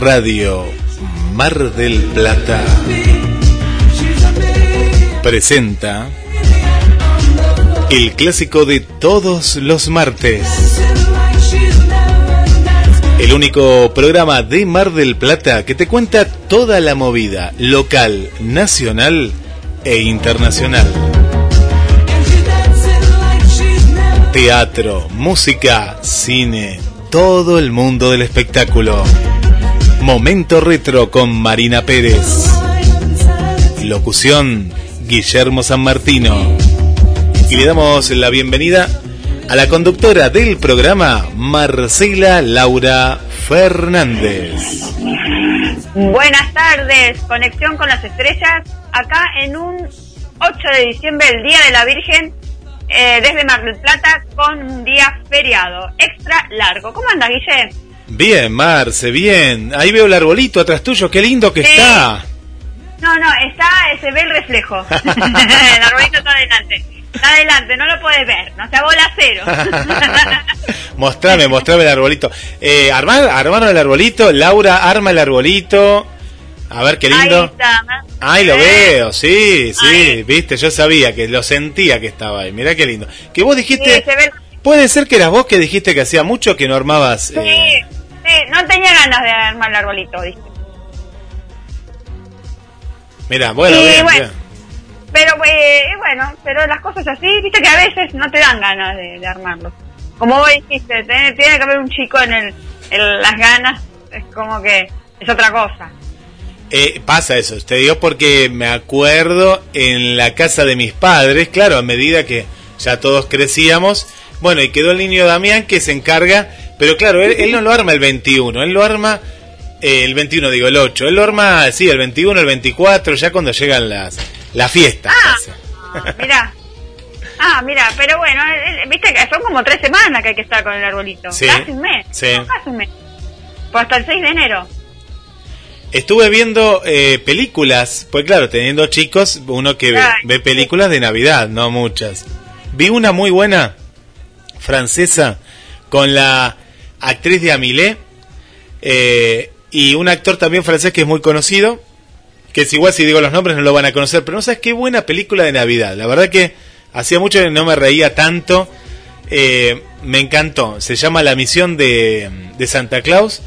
Radio Mar del Plata presenta el clásico de todos los martes. El único programa de Mar del Plata que te cuenta toda la movida local, nacional e internacional. Teatro, música, cine, todo el mundo del espectáculo. Momento retro con Marina Pérez. Locución Guillermo San Martino. Y le damos la bienvenida a la conductora del programa, Marcela Laura Fernández. Buenas tardes, conexión con las estrellas, acá en un 8 de diciembre, el Día de la Virgen, eh, desde Mar del Plata, con un día feriado, extra largo. ¿Cómo anda, Guille? Bien, Marce, bien. Ahí veo el arbolito atrás tuyo, qué lindo que está. No, no, está, se ve el reflejo. el arbolito está adelante. Está adelante, no lo puedes ver, no sea bola cero. mostrame, mostrame el arbolito. Eh, armaron el arbolito, Laura arma el arbolito. A ver qué lindo. Ahí está. Ahí lo veo, sí, sí, viste, yo sabía que lo sentía que estaba ahí. Mirá qué lindo. Que vos dijiste, puede ser que eras vos que dijiste que hacía mucho que no armabas. Sí, eh... no tenía ganas de armar el arbolito, ¿viste? Mira, bueno, bien, pero eh, bueno, pero las cosas así, viste que a veces no te dan ganas de, de armarlos. Como vos dijiste, tiene, tiene, que haber un chico en, el, en las ganas, es como que es otra cosa. Eh, pasa eso, te digo porque me acuerdo en la casa de mis padres, claro, a medida que ya todos crecíamos, bueno, y quedó el niño Damián que se encarga, pero claro, él, no lo arma el 21, él lo arma eh, el 21, digo, el 8, él lo arma, sí, el 21, el 24, ya cuando llegan las la fiesta. Ah, mira. Ah, mira, pero bueno, viste que son como tres semanas que hay que estar con el arbolito. Sí, casi un mes. Sí. casi un mes. Pues hasta el 6 de enero. Estuve viendo eh, películas, pues claro, teniendo chicos, uno que ve, películas de Navidad, no muchas. Vi una muy buena, francesa, con la actriz de Amilé eh, y un actor también francés que es muy conocido, que es igual si digo los nombres no lo van a conocer, pero no sabes qué buena película de Navidad. La verdad que hacía mucho que no me reía tanto. Eh, me encantó. Se llama La misión de, de, Santa Claus.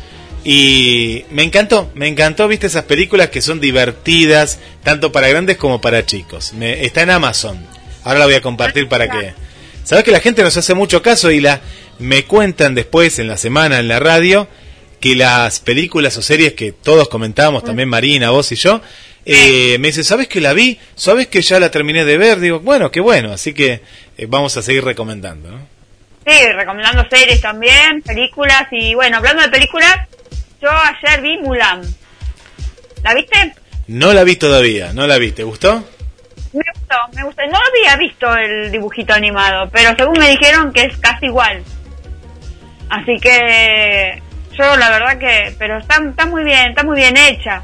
Y me encantó, me encantó, viste esas películas que son divertidas, tanto para grandes como para chicos. Me, está en Amazon. Ahora la voy a compartir para que... Sabes que la gente nos hace mucho caso y la me cuentan después en la semana en la radio que las películas o series que todos comentábamos, también Marina, vos y yo, eh, me dice, ¿sabes que la vi? ¿Sabes que ya la terminé de ver? Digo, bueno, qué bueno, así que eh, vamos a seguir recomendando. ¿no? Sí, recomendando series también, películas y bueno, hablando de películas, yo ayer vi Mulan. ¿La viste? No la vi todavía, no la vi, ¿te gustó? Me gustó, me gustó. No había visto el dibujito animado, pero según me dijeron que es casi igual. Así que yo la verdad que, pero está, está muy bien, está muy bien hecha.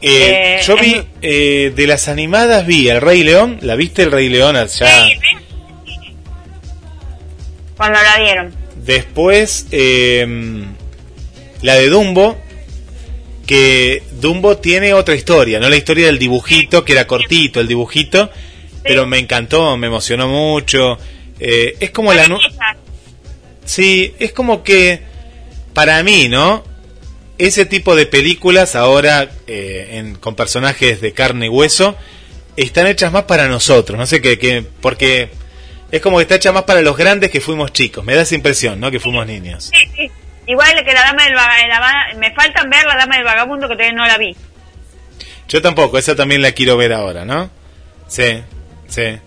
Eh, eh, yo vi, eh, de las animadas vi El Rey León, ¿la viste El Rey León allá? Sí, cuando la dieron. Después, em, la de Dumbo, que Dumbo tiene otra historia, no la historia del dibujito, que era cortito el dibujito, pero me encantó, me emocionó mucho. es como la... Sí, es como que para mí, ¿no? Ese tipo de películas ahora eh, con personajes de carne y hueso están hechas más para nosotros, no sé qué, porque es como que está hecha más para los grandes que fuimos chicos, me da esa impresión, ¿no? Que fuimos niños. Sí, sí. Igual que la dama del vagabundo, me faltan ver la dama del vagabundo que todavía no la vi. Yo tampoco, esa también la quiero ver ahora, ¿no? Sí, sí.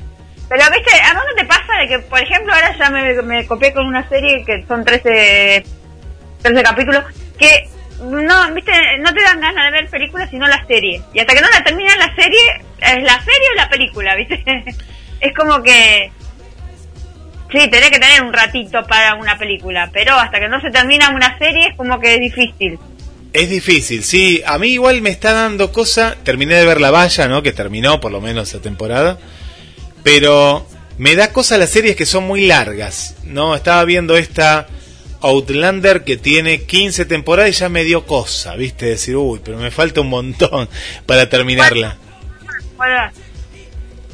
Pero, ¿viste? ¿A dónde te pasa de que, por ejemplo, ahora ya me, copié con una serie que son 13 tercer capítulo, que no, viste, no te dan ganas de ver películas sino la serie. Y hasta que no la terminan la serie, es la serie o la película, viste. es como que sí, tenés que tener un ratito para una película, pero hasta que no se termina una serie es como que es difícil. Es difícil, sí. A mí igual me está dando cosa. Terminé de ver La Valla, ¿no? Que terminó por lo menos esa temporada. Pero me da cosa las series que son muy largas, ¿no? Estaba viendo esta Outlander que tiene 15 temporadas y ya me dio cosa, ¿viste? Decir, uy, pero me falta un montón para terminarla.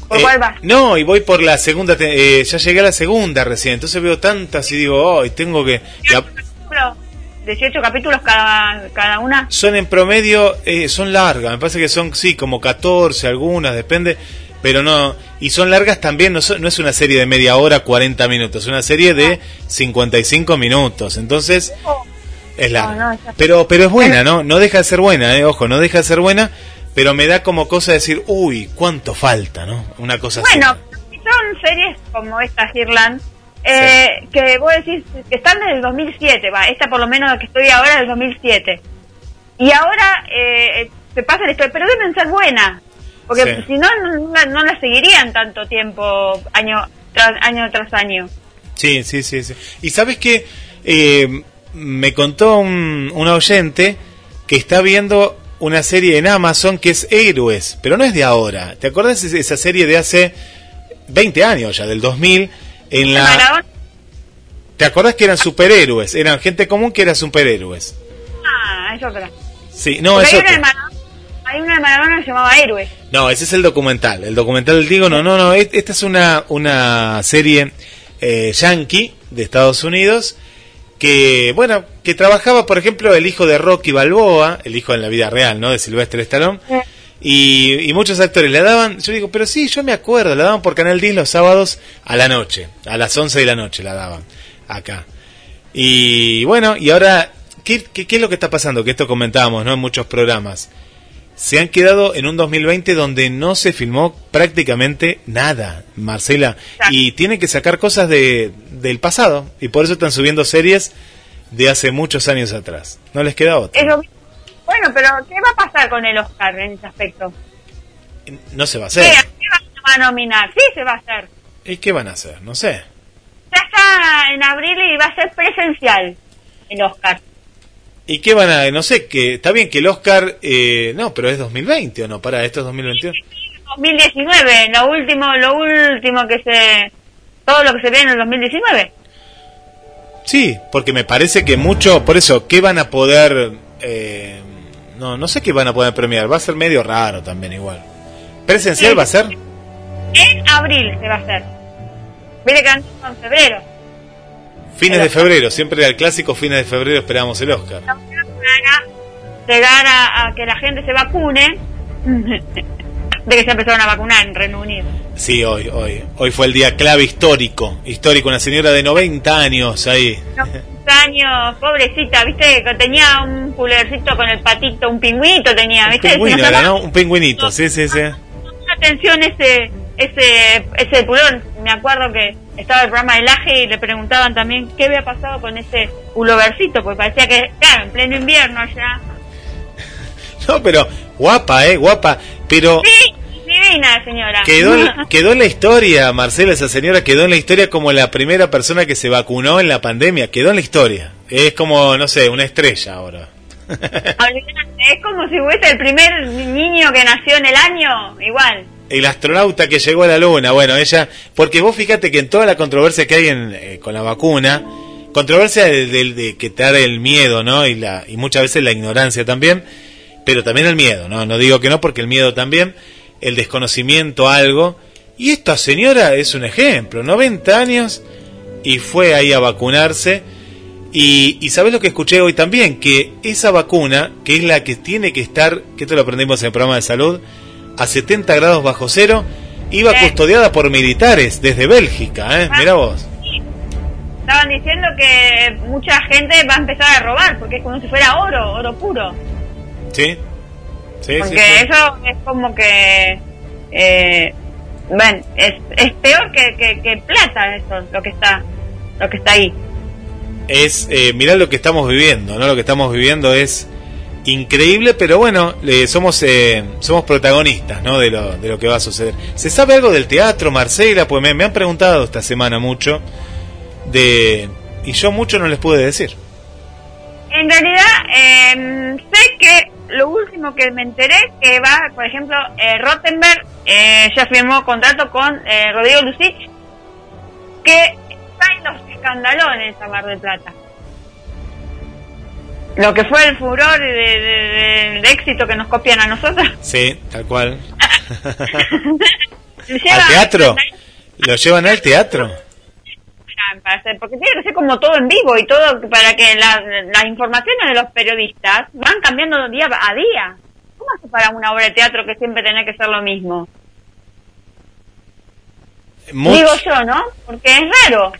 ¿Por cuál va? No, y voy por la segunda, eh, ya llegué a la segunda recién, entonces veo tantas y digo, oh, tengo que... 18 capítulos cada, cada una. Son en promedio, eh, son largas, me parece que son, sí, como 14 algunas, depende, pero no, y son largas también, no, no es una serie de media hora, 40 minutos, es una serie de 55 minutos, entonces es larga. pero, pero es buena, ¿no? No deja de ser buena, eh, ojo, no deja de ser buena, pero me da como cosa decir, uy, cuánto falta, ¿no? Una cosa bueno, así. Bueno, son series como esta, Irland eh, que vos decís que están desde el 2007, va, esta por lo menos la que estoy ahora es del 2007. Y ahora eh, se pasa la historia, pero deben ser buenas, porque si no, no, la seguirían tanto tiempo, año tras año. Tras año. Sí, sí, sí, sí. Y sabes que eh, me contó un, un oyente que está viendo una serie en Amazon que es Héroes, pero no es de ahora. ¿Te acuerdas de esa serie de hace 20 años ya, del 2000? En la... ¿Te acuerdas que eran superhéroes? Eran gente común que eran superhéroes. Ah, es otra. Sí, no, es otra. Hay una de Maradona que se llamaba Héroes. No, ese es el documental. El documental del Digo, no, no, no. Esta es una, una serie eh, yankee de Estados Unidos que, bueno, que trabajaba, por ejemplo, el hijo de Rocky Balboa, el hijo en la vida real, ¿no? De Silvestre Stallone. Y, muchos actores le daban, yo digo, pero sí, yo me acuerdo, la daban por Canal 10 los sábados a la noche, a las 11 de la noche la daban acá. Y bueno, y ahora, ¿qué, qué, es lo que está pasando? Que esto comentábamos, ¿no? En muchos programas. Se han quedado en un 2020 donde no se filmó prácticamente nada, Marcela. Y tienen que sacar cosas de, del pasado. Y por eso están subiendo series de hace muchos años atrás. No les queda otra. Bueno, pero ¿qué va a pasar con el Oscar en ese aspecto? No se va a hacer. ¿Qué, van a nominar? Sí, se va a hacer. ¿Y qué van a hacer? No sé. Ya está en abril y va a ser presencial el Oscar. ¿Y qué van a.? No sé, que está bien que el Oscar. Eh, no, pero es 2020 o no, para, esto es 2021. 2019, lo último, lo último que se. Todo lo que se ve en el 2019. Sí, porque me parece que mucho. Por eso, ¿qué van a poder.? Eh, no, no sé qué van a poder premiar. Va a ser medio raro también igual. ¿Presencial va a ser? En abril se va a hacer. Viene que en febrero. Fines de febrero, siempre el clásico fines de febrero esperamos el Oscar. Llegar a, a que la gente se vacune de que se empezaron a vacunar en Reino Unido. Sí, hoy, hoy. Hoy fue el día clave histórico. Histórico, una señora de 90 años ahí años, pobrecita, viste, que tenía un pulercito con el patito, un pingüito tenía, viste. Un pingüino ¿no? Un pingüinito, sí, sí, sí. Atención ese, ese, ese pulón. Me acuerdo que estaba el programa de Laje y le preguntaban también qué había pasado con ese pulovercito, porque parecía que, claro, en pleno invierno allá. No, pero guapa, eh, guapa, pero... Sí, divina señora. Quedó, quedó en la historia, Marcela, esa señora quedó en la historia como la primera persona que se vacunó en la pandemia, quedó en la historia. Es como, no sé, una estrella ahora. es como si fuese el primer niño que nació en el año, igual. El astronauta que llegó a la luna, bueno, ella, porque vos fíjate que en toda la controversia que hay en, eh, con la vacuna, controversia de, de, que te da el miedo, ¿no? Y, la, y muchas veces la ignorancia también, pero también el miedo, ¿no? No digo que no, porque el miedo también el desconocimiento algo. Y esta señora es un ejemplo, 90 años y fue ahí a vacunarse. Y, y sabes lo que escuché hoy también, que esa vacuna, que es la que tiene que estar, que esto lo aprendimos en el programa de salud, a 70 grados bajo cero, iba custodiada por militares desde Bélgica, ¿eh? Mira vos. Estaban diciendo que mucha gente va a empezar a robar, porque es como si fuera oro, oro puro. Sí, porque eso es como que, eh, bueno, es, es peor que, que, plata eso, lo que está, lo que está ahí. Es, eh, mirá lo que estamos viviendo, ¿no? Lo que estamos viviendo es increíble, pero bueno, somos eh, somos protagonistas, ¿no? De lo, de lo que va a suceder. ¿Se sabe algo del teatro, Marcela? Pues me, me han preguntado esta semana mucho de y yo mucho no les pude decir. En realidad, eh, sé que lo último que me enteré que va, por ejemplo, eh, Rottenberg eh, ya firmó contrato con eh, Rodrigo Lucich, que está en los escandalones a Mar del Plata. Lo que fue el furor de, éxito que nos copian a nosotros. Sí, tal cual. ¿Al teatro? ¿Lo llevan al teatro? Porque tiene que ser como todo en vivo y todo para que las informaciones de los periodistas van cambiando día a día. ¿Cómo hace para una obra de teatro que siempre tiene que ser lo mismo? Digo yo, ¿no? Porque es raro.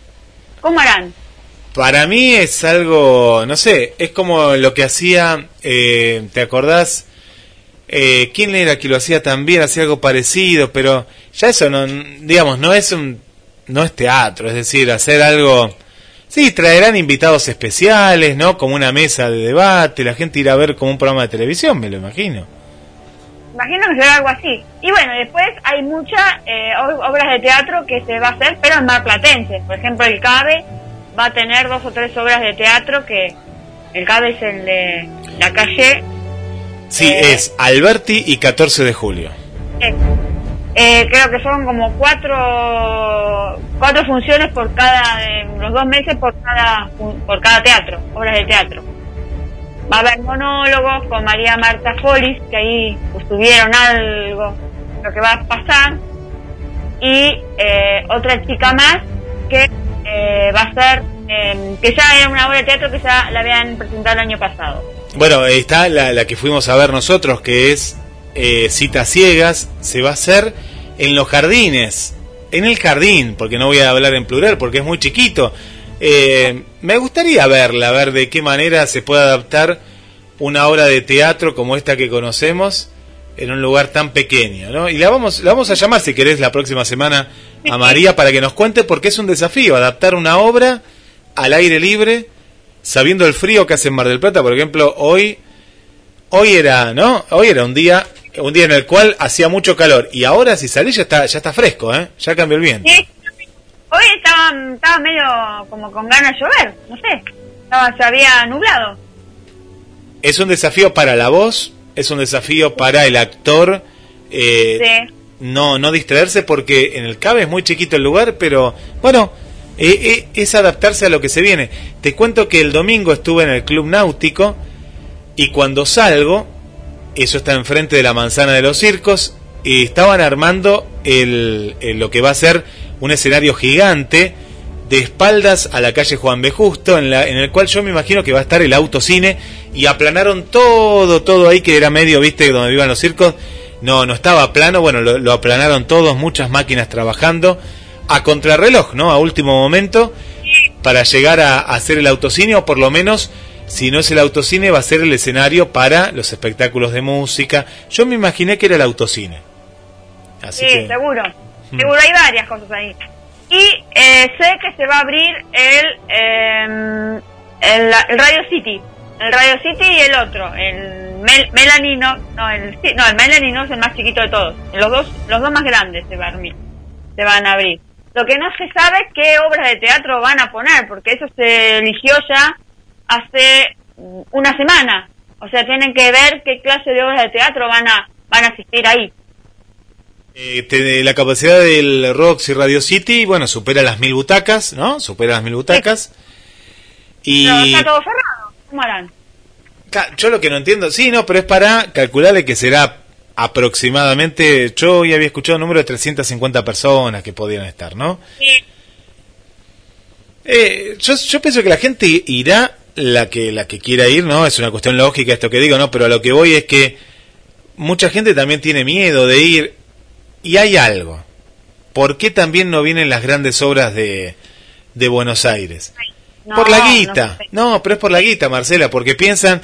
¿Cómo harán? Para mí es algo, no sé, es como lo que hacía, eh, ¿te acordás? Eh, ¿Quién era que lo hacía también? Hacía algo parecido, pero ya eso no, digamos, no es un, no es teatro, es decir, hacer algo, sí, traerán invitados especiales, ¿no? Como una mesa de debate, la gente irá a ver como un programa de televisión, me lo imagino. Imagino que será algo así. Y bueno, después hay muchas eh, obras de teatro que se va a hacer, pero en Mar Platense. Por ejemplo, el CABE va a tener dos o tres obras de teatro que el CABE es el de la calle. Sí, eh, es Alberti y 14 de julio. Eh, creo que son como cuatro cuatro funciones por cada los dos meses por cada por cada teatro obras de teatro va a haber monólogos con María Marta Follis que ahí estuvieron algo lo que va a pasar y eh, otra chica más que eh, va a ser, em, que ya era una obra de teatro que ya la habían presentado el año pasado. Bueno, está la, la que fuimos a ver nosotros, que es eh, Citas Ciegas, se va a hacer en los jardines, en el jardín, porque no voy a hablar en plural, porque es muy chiquito. Eh, me gustaría verla, ver de qué manera se puede adaptar una obra de teatro como esta que conocemos en un lugar tan pequeño, ¿no? Y la vamos, la vamos a llamar, si querés, la próxima semana a María para que nos cuente porque es un desafío adaptar una obra al aire libre, sabiendo el frío que hace en Mar del Plata, por ejemplo, hoy, hoy era, ¿no? Hoy era un día, un día en el cual hacía mucho calor y ahora si salís ya está, ya está fresco, ¿eh? Ya cambió el viento. Sí. Hoy estaba, estaba medio como con ganas de llover, no sé, estaba, se había nublado. Es un desafío para la voz, es un desafío para el actor. Eh, no, no distraerse porque en el CABE es muy chiquito el lugar, pero bueno, eh, eh, es adaptarse a lo que se viene. Te cuento que el domingo estuve en el Club Náutico y cuando salgo, eso está enfrente de la manzana de los circos, y estaban armando el, lo que va a ser un escenario gigante de espaldas a la calle Juan B. Justo, en, la, en el cual yo me imagino que va a estar el autocine, y aplanaron todo, todo ahí, que era medio, viste, donde vivan los circos, no, no estaba plano, bueno, lo, aplanaron todos, muchas máquinas trabajando, a contrarreloj, ¿no? A último momento, para llegar a, hacer el autocine, o por lo menos, si no es el autocine, va a ser el escenario para los espectáculos de música. Yo me imaginé que era el autocine. Así sí, seguro. Hmm. Seguro hay varias cosas ahí. Y eh, sé que se va a abrir el, eh, el, Radio City. El Radio City y el otro, el Melanino. No, el, no, el Melanino es el más chiquito de todos. Los dos, los dos más grandes se van, se van a abrir. Lo que no se sabe es qué obras de teatro van a poner, porque eso se eligió ya hace una semana. O sea, tienen que ver qué clase de obras de teatro van a, van a asistir ahí. Eh, la capacidad del Roxy Radio City, bueno, supera las mil butacas, ¿no? Supera las mil butacas. Y... está todo cerrado, ¿cómo harán? Yo lo que no entiendo, sí, no, pero es para calcularle que será aproximadamente, yo ya había escuchado un número de 350 personas que podían estar, ¿no? Sí. Eh, yo, yo pienso que la gente irá la que la que quiera ir, ¿no? Es una cuestión lógica esto que digo, ¿no? Pero a lo que voy es que mucha gente también tiene miedo de ir y hay algo. ¿Por qué también no vienen las grandes obras de, de Buenos Aires? por la guita. No, pero es por la guita, Marcela, porque piensan,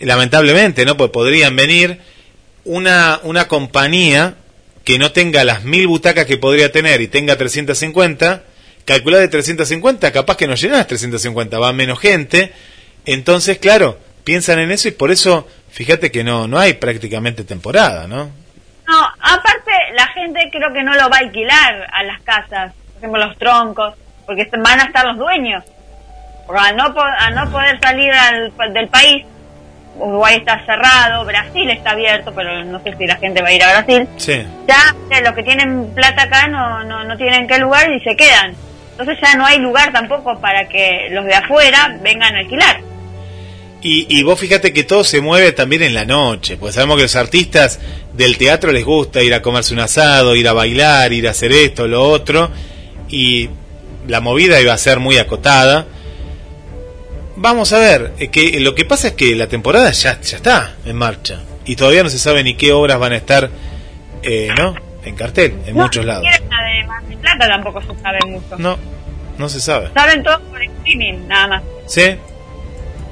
lamentablemente, ¿no? Pues podrían venir una, una compañía que no tenga las mil butacas que podría tener y tenga 350, calcular de 350, capaz que no llenas 350, va menos gente. Entonces, claro, piensan en eso y por eso, fíjate que no, no hay prácticamente temporada, ¿no? No, aparte la gente creo que no lo va a alquilar a las casas, por ejemplo los troncos, porque van a estar los dueños. Porque al no, no poder salir del país, Uruguay está cerrado, Brasil está abierto, pero no sé si la gente va a ir a Brasil. Ya los que tienen plata acá no, no, no tienen qué lugar y se quedan. Entonces ya no hay lugar tampoco para que los de afuera vengan a alquilar. Y, vos fíjate que todo se mueve también en la noche, pues sabemos que los artistas del teatro les gusta ir a comerse un asado, ir a bailar, ir a hacer esto, lo otro, y la movida iba a ser muy acotada. Vamos a ver, que lo que pasa es que la temporada ya, ya está en marcha y todavía no se sabe ni qué obras van a estar, eh, ¿no? En cartel, en muchos lados. La de Plata tampoco se sabe mucho. No, no se sabe. Saben todo por streaming, nada más. Sí,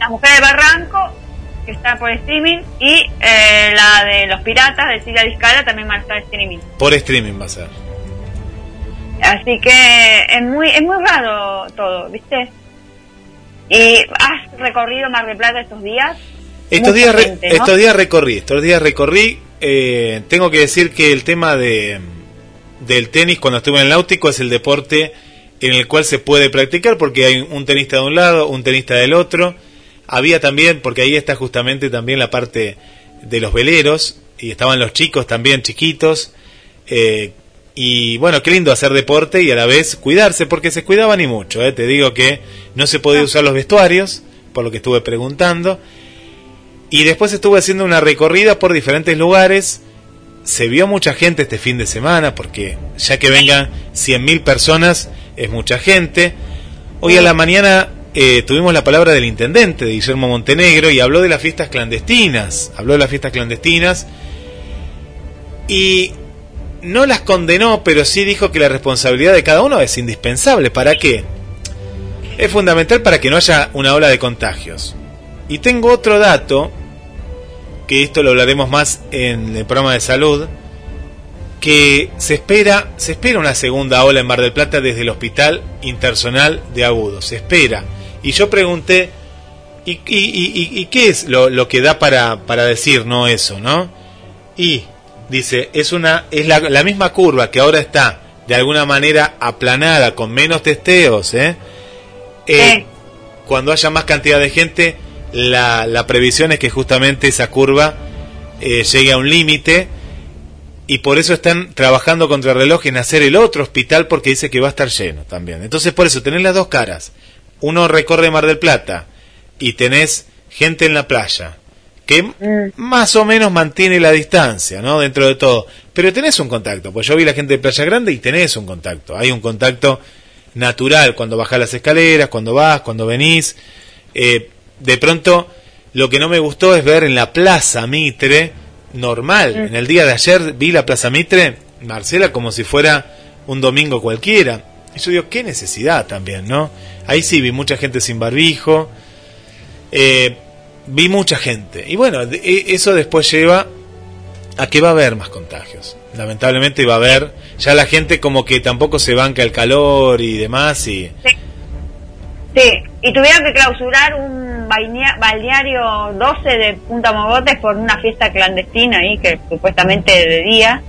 la Mujer de Barranco, que está por streaming, y eh, la de Los Piratas de Silvia Discala también va a estar streaming. Por streaming va a ser. Así que es muy, es muy raro todo, ¿viste? ¿Y has recorrido Mar del Plata estos días? Estos días, estos días recorrí, estos días recorrí. Eh, tengo que decir que el tema de del tenis cuando estuve en el náutico es el deporte en el cual se puede practicar porque hay un tenista de un lado, un tenista del otro había también, porque ahí está justamente también la parte de los veleros, y estaban los chicos también chiquitos, eh, y bueno, qué lindo hacer deporte y a la vez cuidarse, porque se cuidaban y mucho, eh. te digo que no se podía usar los vestuarios, por lo que estuve preguntando, y después estuve haciendo una recorrida por diferentes lugares, se vio mucha gente este fin de semana, porque ya que vengan 100.000 personas es mucha gente, hoy a la mañana eh, tuvimos la palabra del intendente de Guillermo Montenegro y habló de las fiestas clandestinas, habló de las fiestas clandestinas y no las condenó, pero sí dijo que la responsabilidad de cada uno es indispensable. ¿Para qué? Es fundamental para que no haya una ola de contagios. Y tengo otro dato, que esto lo hablaremos más en el programa de salud, que se espera, se espera una segunda ola en Mar del Plata desde el Hospital Intersonal de Agudo. Se espera. Y yo pregunté, ¿y, y, qué es lo, que da para, para decir no eso, no? Y dice, es, una, es la, la misma curva que ahora está de alguna manera aplanada, con menos testeos, ¿eh? eh cuando haya más cantidad de gente, la, la previsión es que justamente esa curva eh, llegue a un límite y por eso están trabajando contra el reloj en hacer el otro hospital porque dice que va a estar lleno también. Entonces por eso tener las dos caras uno recorre Mar del Plata y tenés gente en la playa que mm. más o menos mantiene la distancia, ¿no? Dentro de todo. Pero tenés un contacto, pues yo vi la gente de Playa Grande y tenés un contacto. Hay un contacto natural cuando bajás las escaleras, cuando vas, cuando venís. Eh, de pronto, lo que no me gustó es ver en la Plaza Mitre, normal. Mm. En el día de ayer vi la Plaza Mitre, Marcela, como si fuera un domingo cualquiera. Y yo digo, qué necesidad también, ¿no? Ahí sí vi mucha gente sin barbijo. Eh, vi mucha gente. Y bueno, e, eso después lleva a que va a haber más contagios. Lamentablemente va a haber. Ya la gente como que tampoco se banca el calor y demás. Y... Sí. sí. y tuvieron que clausurar un balneario 12 de Punta Mogotes por una fiesta clandestina ahí, que supuestamente de día.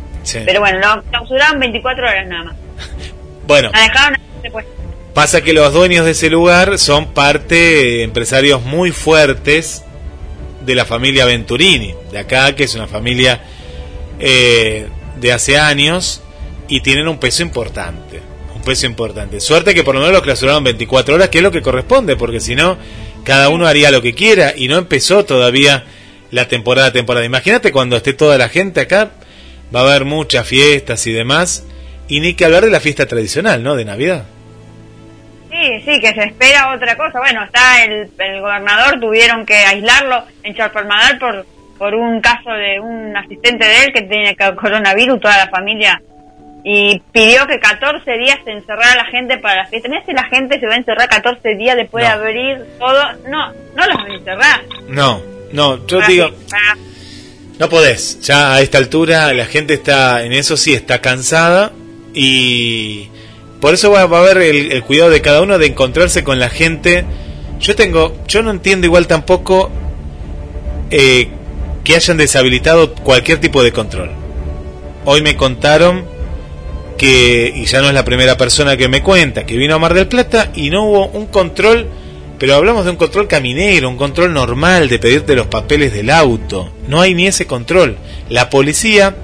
Pero bueno, lo clausuraron 24 horas nada más. bueno. La dejaron. Pasa que los dueños de ese lugar son parte empresarios muy fuertes de la familia Venturini, de acá, que es una familia eh, de hace años y tienen un peso importante. Un peso importante. Suerte que por lo menos los clausuraron 24 horas, que es lo que corresponde, porque si no, cada uno haría lo que quiera y no empezó todavía la temporada temporada. Imagínate cuando esté toda la gente acá, va a haber muchas fiestas y demás, y ni que hablar de la fiesta tradicional, ¿no? De Navidad. Sí, sí, que se espera otra cosa. Bueno, está el, el gobernador, tuvieron que aislarlo en Chalfarmadal por, por un caso de un asistente de él que tiene coronavirus, toda la familia, y pidió que 14 días se encerrara la gente para la fiesta. si la gente se va a encerrar 14 días después de abrir todo? No, no los van a encerrar. No, no, yo digo... No podés, ya a esta altura la gente está en eso sí, está cansada y por eso va, a haber el, cuidado de cada uno de encontrarse con la gente. Yo tengo, yo no entiendo igual tampoco eh, que hayan deshabilitado cualquier tipo de control. Hoy me contaron que, y ya no es la primera persona que me cuenta, que vino a Mar del Plata y no hubo un control, pero hablamos de un control caminero, un control normal de pedirte los papeles del auto. No hay ni ese control. La policía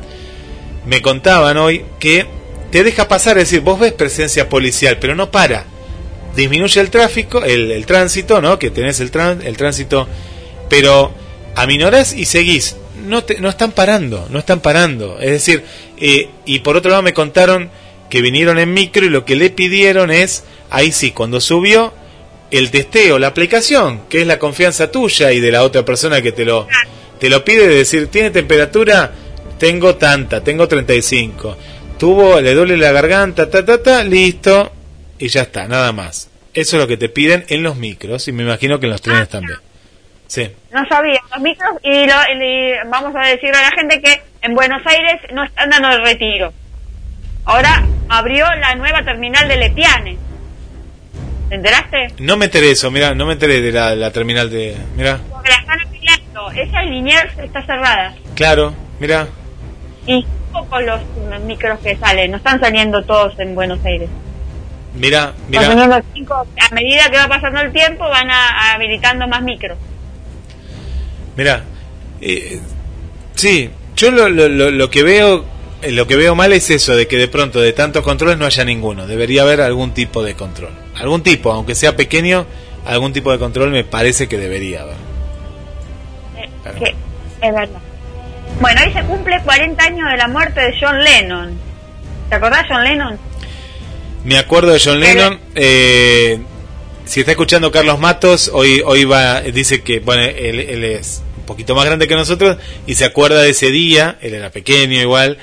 me contaban hoy que te deja pasar, es decir, vos ves presencia policial, pero no para. Disminuye el tráfico, el, tránsito, ¿no? Que tenés el, el tránsito pero aminorás y seguís. No, te, no están parando, no están parando. Es decir, eh, y por otro lado me contaron que vinieron en micro y lo que le pidieron es, ahí sí, cuando subió, el testeo, la aplicación, que es la confianza tuya y de la otra persona que te lo, te lo pide, de decir, ¿tiene temperatura? Tengo tanta, tengo 35. Tuvo, le duele la garganta, ta, ta, ta, listo, y ya está, nada más. Eso es lo que te piden en los micros y me imagino que en los trenes también. Sí. No sabía, los micros, y, vamos a decirle a la gente que en Buenos Aires no están dando el retiro. Ahora abrió la nueva terminal de Lepiane. ¿Te enteraste? No me enteré eso, mira, no me enteré de la, terminal de... Mira. Porque la están ampliando, esa Liniers está cerrada. Claro, mira. Y pocos los micros que salen, no están saliendo todos en Buenos Aires. Mira, mira. a medida que va pasando el tiempo van a, habilitando más micros. Mira, eh, sí, yo lo, lo, lo, que veo eh, lo que veo mal es eso de que de pronto de tantos controles no haya ninguno. Debería haber algún tipo de control. Algún tipo, aunque sea pequeño, algún tipo de control me parece que debería haber. Eh, es verdad. Bueno, hoy se cumple 40 años de la muerte de John Lennon. ¿Te acordás John Lennon? Me acuerdo de John Lennon. Eh, si está escuchando Carlos Matos, hoy hoy va dice que bueno él, es un poquito más grande que nosotros y se acuerda de ese día. Él era pequeño igual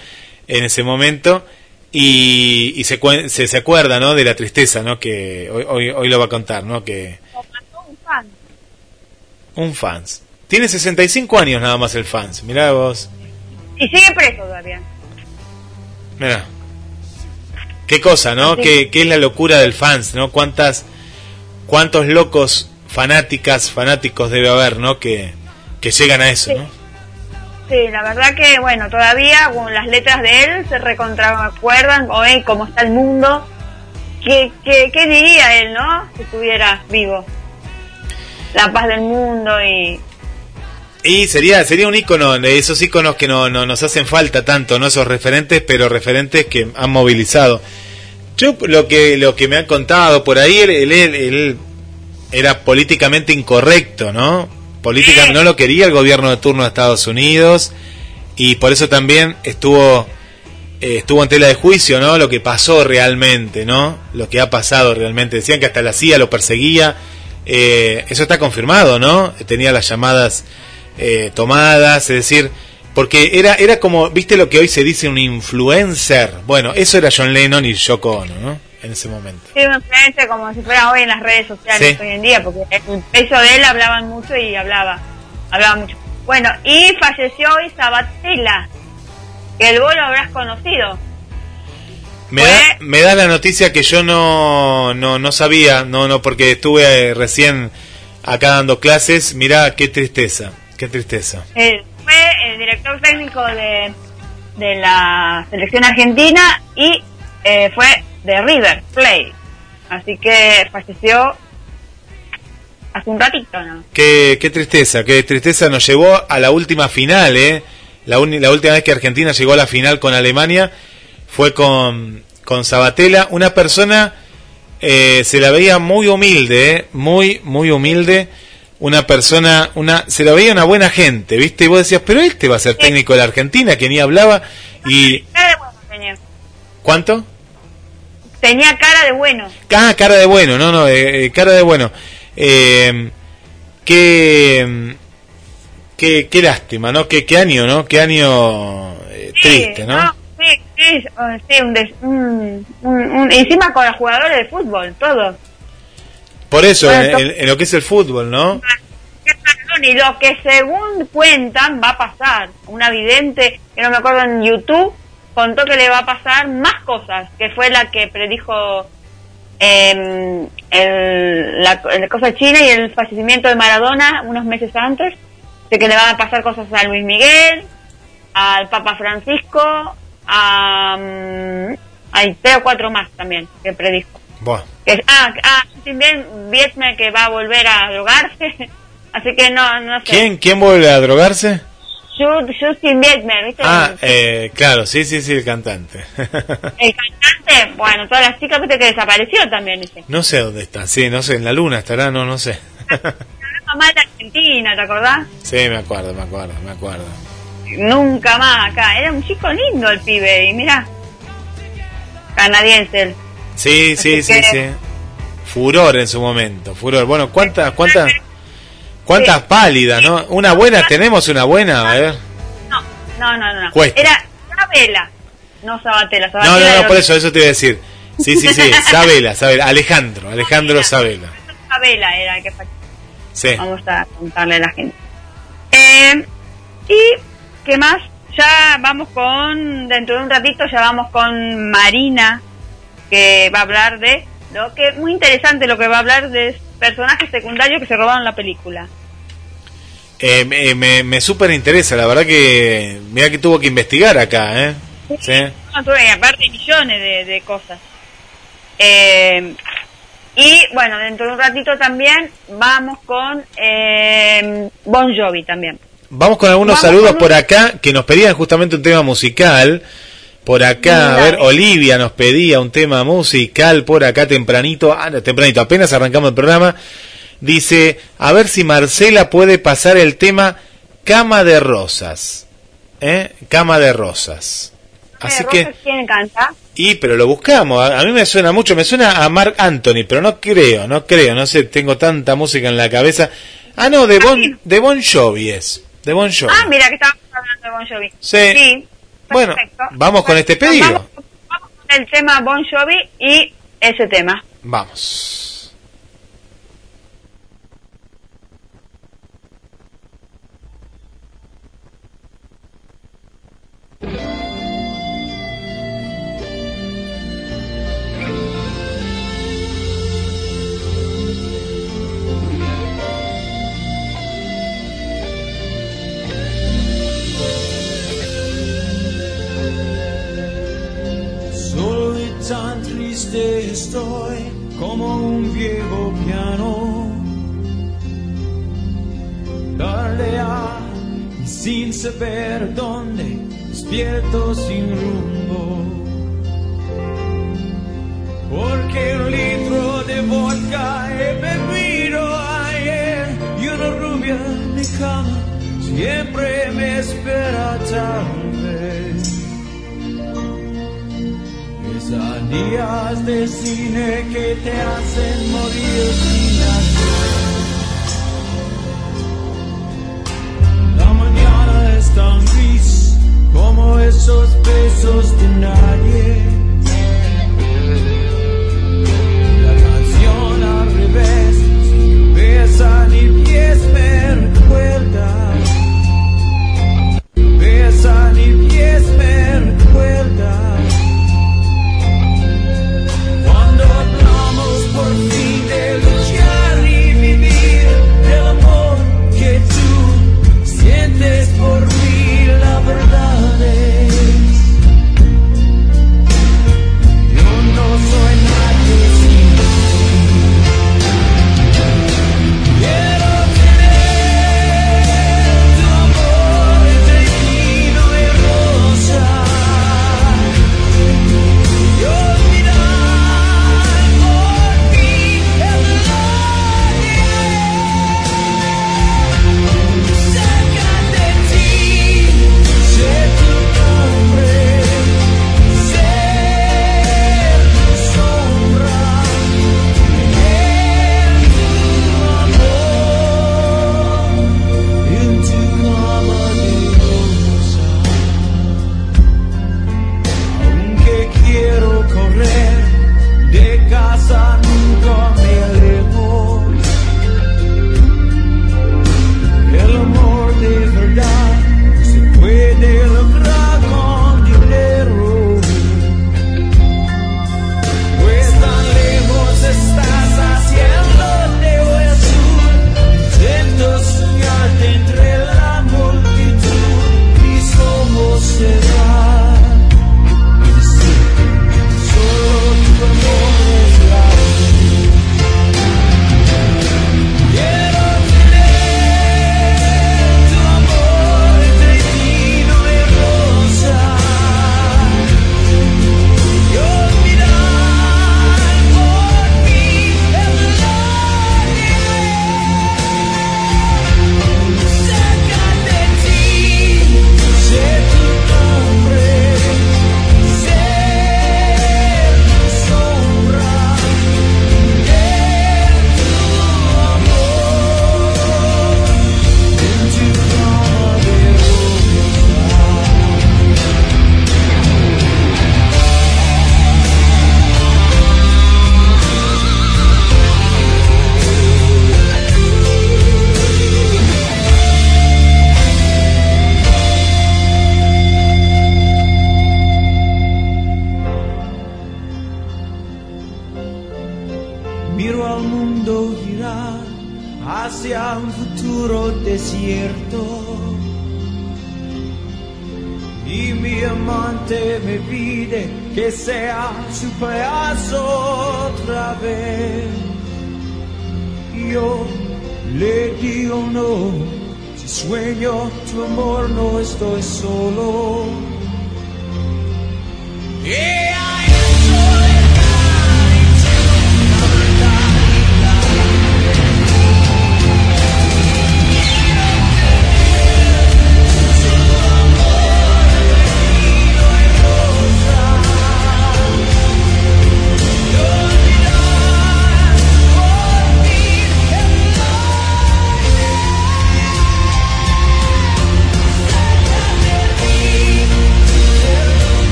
en ese momento y, y se, se, se acuerda ¿no? de la tristeza ¿no? que hoy, hoy, hoy lo va a contar ¿no? que un fan un fans tiene 65 años nada más el fans. Mirá vos. Y sigue preso todavía. Mira qué cosa no ¿Qué, qué es la locura del fans no cuántas cuántos locos fanáticas fanáticos debe haber no que, que llegan a eso no Sí, la verdad que, bueno, todavía con las letras de él se recontracuerdan hoy cómo está el mundo. ¿Qué, qué, qué diría él, no? Si estuviera vivo. La paz del mundo y... Y sería sería un icono de esos iconos que no, no nos hacen falta tanto, no esos referentes, pero referentes que han movilizado. Yo lo que lo que me han contado por ahí, él, él, él era políticamente incorrecto, ¿no? política no lo quería el gobierno de turno de Estados Unidos y por eso también estuvo eh, estuvo en tela de juicio, ¿no? Lo que pasó realmente, ¿no? Lo que ha pasado realmente. Decían que hasta la CIA lo perseguía. Eh, eso está confirmado, ¿no? Tenía las llamadas eh, tomadas, es decir, porque era era como, ¿viste lo que hoy se dice un influencer? Bueno, eso era John Lennon y Yoko Ono, ¿no? en ese momento. Sí, una influencia como si fuera hoy en las redes sociales hoy en día, porque el peso de él hablaban mucho y hablaba, hablaba mucho. Bueno, y falleció hoy Sabatella, que el vos lo habrás conocido. Me, da, me da la noticia que yo no, no, no sabía, no, no, porque estuve recién acá dando clases. Mirá, qué tristeza, qué tristeza. fue el director técnico de, de la selección argentina y eh, fue de River Plate. Así que falleció hace un ratito, ¿no? Qué, qué tristeza, qué tristeza nos llevó a la última final, ¿eh? La, la última vez que Argentina llegó a la final con Alemania fue con, con Sabatella, una persona eh, se la veía muy humilde, ¿eh? muy, muy humilde, una persona, una, se la veía una buena gente, ¿viste? Y vos decías, pero este va a ser técnico de la Argentina, que ni hablaba y... ¿Cuánto? Tenía cara de bueno. Ah, cara de bueno, no, no, eh, eh, cara de bueno. Eh, qué, qué, qué lástima, ¿no? Qué, qué año, ¿no? Qué año eh, triste, ¿no? sí, sí, sí un, un, encima con los jugadores de fútbol, todo. Por eso, en, lo que es el fútbol, ¿no? Y lo que según cuentan va a pasar, una vidente, que no me acuerdo en YouTube, contó que le va a pasar más cosas, que fue la que predijo eh, el, la, cosa china y el fallecimiento de Maradona unos meses antes, de que le van a pasar cosas a Luis Miguel, al Papa Francisco, a... Um, hay tres o cuatro más también que predijo. Que, ah, ah, también Vietme que va a volver a drogarse. Así que no, no sé. ¿Quién, ¿Quién vuelve a drogarse? Justin Bieber, ¿viste? Ah, eh, claro, sí, sí, sí, el cantante. el cantante, bueno, todas las chicas, viste que desapareció también ese. No sé dónde está, sí, no sé, en la luna estará, no, no sé. la mamá Argentina, ¿te acordás? Sí, me acuerdo, me acuerdo, me acuerdo. Nunca más acá. Era un chico lindo el pibe, y mira, canadiense él. Sí, sí, sí, sí. Furor en su momento, furor. Bueno, ¿cuántas, cuántas, cuántas pálidas, no? Una buena, ¿tenemos una buena? A ver. No, no, no, no. Era Sabela, no Sabatella. Sabatella no, no, no, por eso, eso te iba a decir. Sí, sí, sí, Sabela, Sabela, Alejandro, Alejandro Sabela. Sabela era el que Sí. Vamos a contarle a la gente. Eh, y, ¿qué más? Ya vamos con, dentro de un ratito, ya vamos con Marina, que va a hablar de lo que es muy interesante lo que va a hablar de personajes secundarios que se robaron la película. Eh, me, me, me súper interesa, la verdad que mira que tuvo que investigar acá, ¿eh? Sí. aparte millones de, cosas. Eh, y bueno, dentro de un ratito también vamos con eh, Bon Jovi también. Vamos con algunos saludos por acá que nos pedían justamente un tema musical. Por acá, a ver, Olivia nos pedía un tema musical por acá tempranito, ah, tempranito, apenas arrancamos el programa. Dice, a ver si Marcela puede pasar el tema Cama de Rosas. ¿Eh? Cama de Rosas. Así que... ¿Quién canta? Y, pero lo buscamos. A, mí me suena mucho, me suena a Mark Anthony, pero no creo, no creo, no sé, tengo tanta música en la cabeza. Ah, no, de ah, Bon, de bon Jovi es. De Bon Jovi. Ah, mira que estábamos hablando de Bon Jovi. Sí. sí. Bueno, vamos con este pedido. Vamos, vamos con el tema Bon Jovi y ese tema. Vamos. tan triste estoy como un viejo piano. Darle a sin saber dónde, despierto sin rumbo. Porque un litro de vodka he bebido ayer y una rubia en mi cama siempre me espera tal vez. Días de cine que te hacen morir sin hacer. La mañana es tan gris como esos besos de nadie. La canción al revés, sin besa ni pies me recuerda. Besa ni pies me recuerda.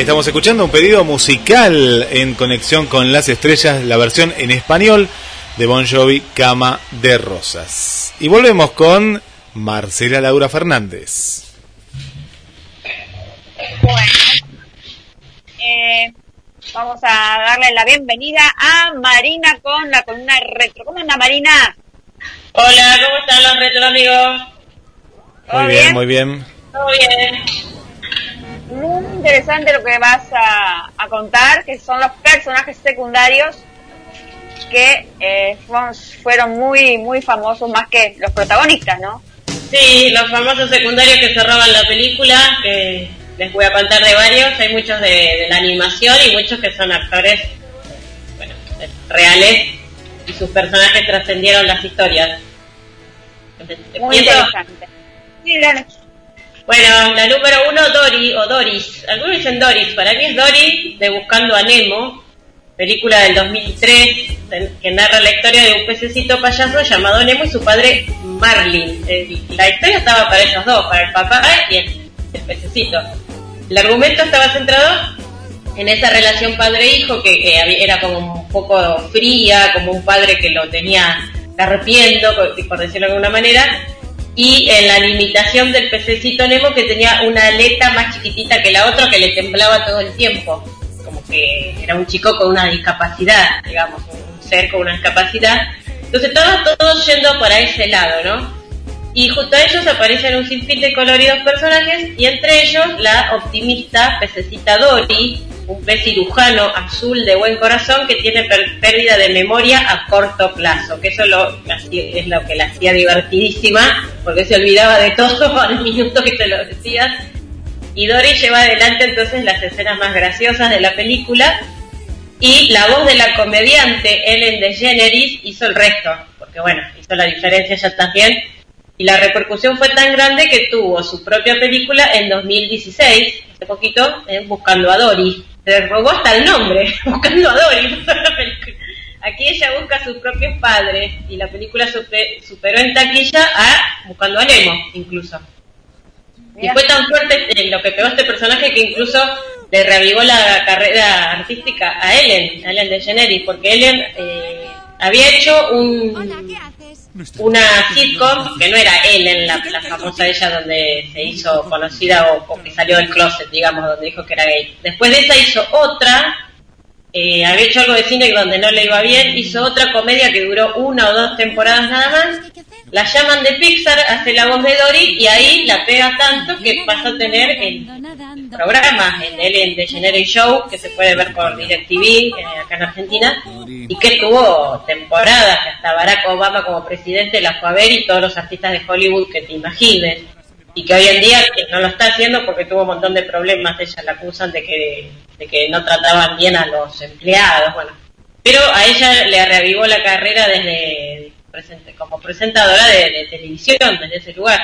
Estamos escuchando un pedido musical en conexión con las estrellas, la versión en español de Bon Jovi, Cama de Rosas. Y volvemos con Marcela Laura Fernández. Bueno, eh, vamos a darle la bienvenida a Marina con la columna retro. ¿Cómo anda Marina? Hola, ¿cómo están los retro amigos? Muy bien, muy bien. Todo bien. Muy interesante lo que vas a, a contar, que son los personajes secundarios que eh, fueron, fueron muy muy famosos más que los protagonistas, ¿no? Sí, los famosos secundarios que cerraban la película, que les voy a contar de varios. Hay muchos de, de la animación y muchos que son actores bueno, reales y sus personajes trascendieron las historias. Muy interesante. Sí, dale. Bueno, la número uno, Dory o Doris. Algunos dicen Doris, para mí es Dory de Buscando a Nemo, película del 2003 que narra la historia de un pececito payaso llamado Nemo y su padre Marlin. Eh, La historia estaba para ellos dos, para el papá y el, pececito. El argumento estaba centrado en esa relación padre-hijo que, que era como un poco fría, como un padre que lo tenía carpiendo, por decirlo de alguna manera, y en la limitación del pececito Nemo que tenía una aleta más chiquitita que la otra que le temblaba todo el tiempo, como que era un chico con una discapacidad, digamos, un ser con una discapacidad. Entonces estaba todo yendo para ese lado, ¿no? Y junto a ellos aparecen un sinfín de coloridos personajes y entre ellos la optimista pececita Dory, un pez cirujano azul de buen corazón que tiene pérdida de memoria a corto plazo, que eso es lo que la hacía divertidísima, porque se olvidaba de todo al minuto que te lo decías. Y Dory lleva adelante entonces las escenas más graciosas de la película y la voz de la comediante Ellen DeGeneres hizo el resto, porque bueno, hizo la diferencia ya también. Y la repercusión fue tan grande que tuvo su propia película en 2016, hace poquito, en Buscando a Dory. Se robó hasta el nombre, Buscando a Dory. Aquí ella busca a sus propios padres y la película supe- superó en taquilla a Buscando a Nemo, incluso. Y fue tan fuerte eh, lo que pegó este personaje que incluso le reavivó la carrera artística a Ellen, a Ellen DeGeneres, porque Ellen eh, había hecho un, una sitcom que no era Ellen, la, la famosa ella donde se hizo conocida o, o que salió del closet, digamos, donde dijo que era gay. Después de esa hizo otra, eh, había hecho algo de cine donde no le iba bien, hizo otra comedia que duró una o dos temporadas nada más. La llaman de Pixar, hace la voz de Dory y ahí la pega tanto que pasa a tener el programa, el Ellen DeGeneres Show, que se puede ver por DirecTV eh, acá en Argentina, y que tuvo temporadas hasta Barack Obama como presidente la fue a ver y todos los artistas de Hollywood que te imagines. Y que hoy en día no lo está haciendo porque tuvo un montón de problemas, ella la acusan de que, de que no trataban bien a los empleados, bueno. Pero a ella le reavivó la carrera desde presente, como presentadora de, televisión, desde ese lugar.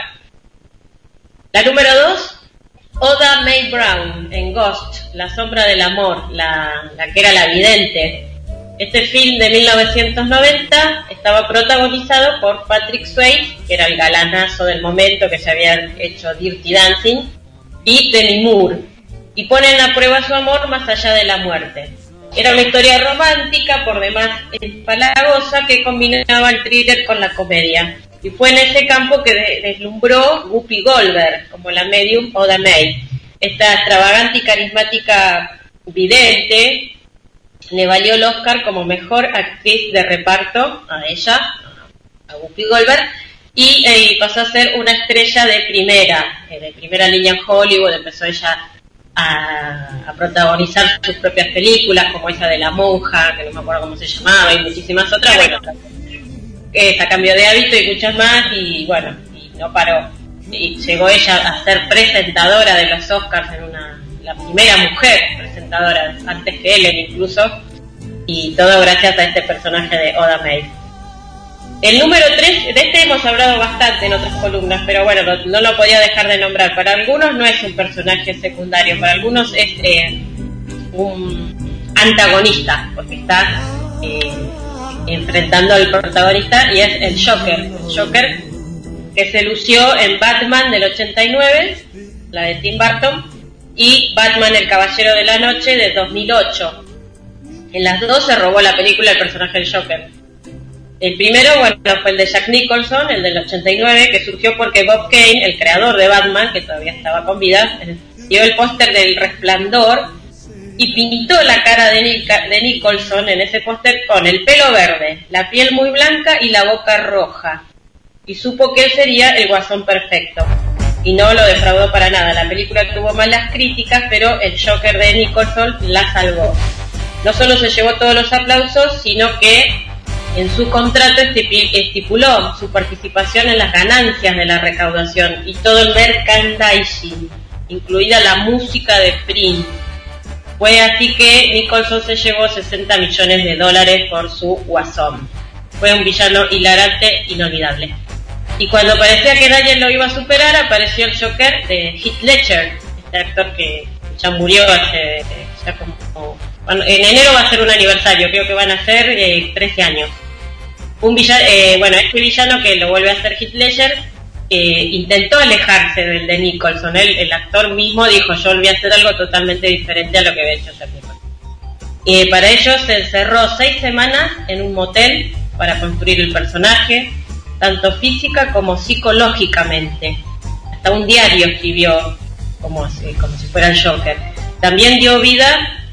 La número dos, Oda May Brown en Ghost, La sombra del amor, la, la que era la vidente. Este film de 1990 estaba protagonizado por Patrick Swayze, que era el galanazo del momento que se había hecho Dirty Dancing, y Demi Moore, y ponen a prueba su amor más allá de la muerte. Era una historia romántica, por demás empalagosa, que combinaba el thriller con la comedia. Y fue en ese campo que deslumbró Whoopi Goldberg, como la medium Oda May. Esta extravagante y carismática vidente le valió el Oscar como mejor actriz de reparto a ella, a Whoopi Goldberg, y eh, pasó a ser una estrella de primera, eh, de primera línea en Hollywood, empezó ella a, protagonizar sus propias películas, como esa de La Monja, que no me acuerdo cómo se llamaba, y muchísimas otras, bueno, esa cambió de hábito y muchas más, y bueno, y no paró. Y llegó ella a ser presentadora de los Oscars en una, la primera mujer presentadora, antes que Ellen incluso, y todo gracias a este personaje de Oda May. El número 3, de este hemos hablado bastante en otras columnas, pero bueno, no, lo podía dejar de nombrar. Para algunos no es un personaje secundario, para algunos es eh, un antagonista, porque está eh, enfrentando al protagonista y es el Joker. Joker que se lució en Batman del 89, la de Tim Burton, y Batman el Caballero de la Noche de 2008. En las dos se robó la película el personaje del Joker. El primero, bueno, fue el de Jack Nicholson, el del 89, que surgió porque Bob Kane, el creador de Batman, que todavía estaba con vida, dio el póster del Resplandor y pintó la cara de, de Nicholson en ese póster con el pelo verde, la piel muy blanca y la boca roja. Y supo que él sería el guasón perfecto. Y no lo defraudó para nada. La película tuvo malas críticas, pero el Joker de Nicholson la salvó. No solo se llevó todos los aplausos, sino que en su contrato estipuló su participación en las ganancias de la recaudación y todo el merchandising, incluida la música de Prince. Fue así que Nicholson se llevó 60 millones de dólares por su guasón. Fue un villano hilarante, inolvidable. Y cuando parecía que nadie lo iba a superar, apareció el Joker de Heath Ledger, este actor que ya murió hace ya como... en enero va a ser un aniversario, creo que van a ser 13 eh, años un villano, eh, bueno, este villano que lo vuelve a hacer Heath Ledger eh, intentó alejarse del de Nicholson. el actor mismo dijo, yo volví a hacer algo totalmente diferente a lo que había hecho Jack Y para ello se encerró seis semanas en un motel para construir el personaje, tanto física como psicológicamente. Hasta un diario escribió como si, como si fuera el Joker. También dio vida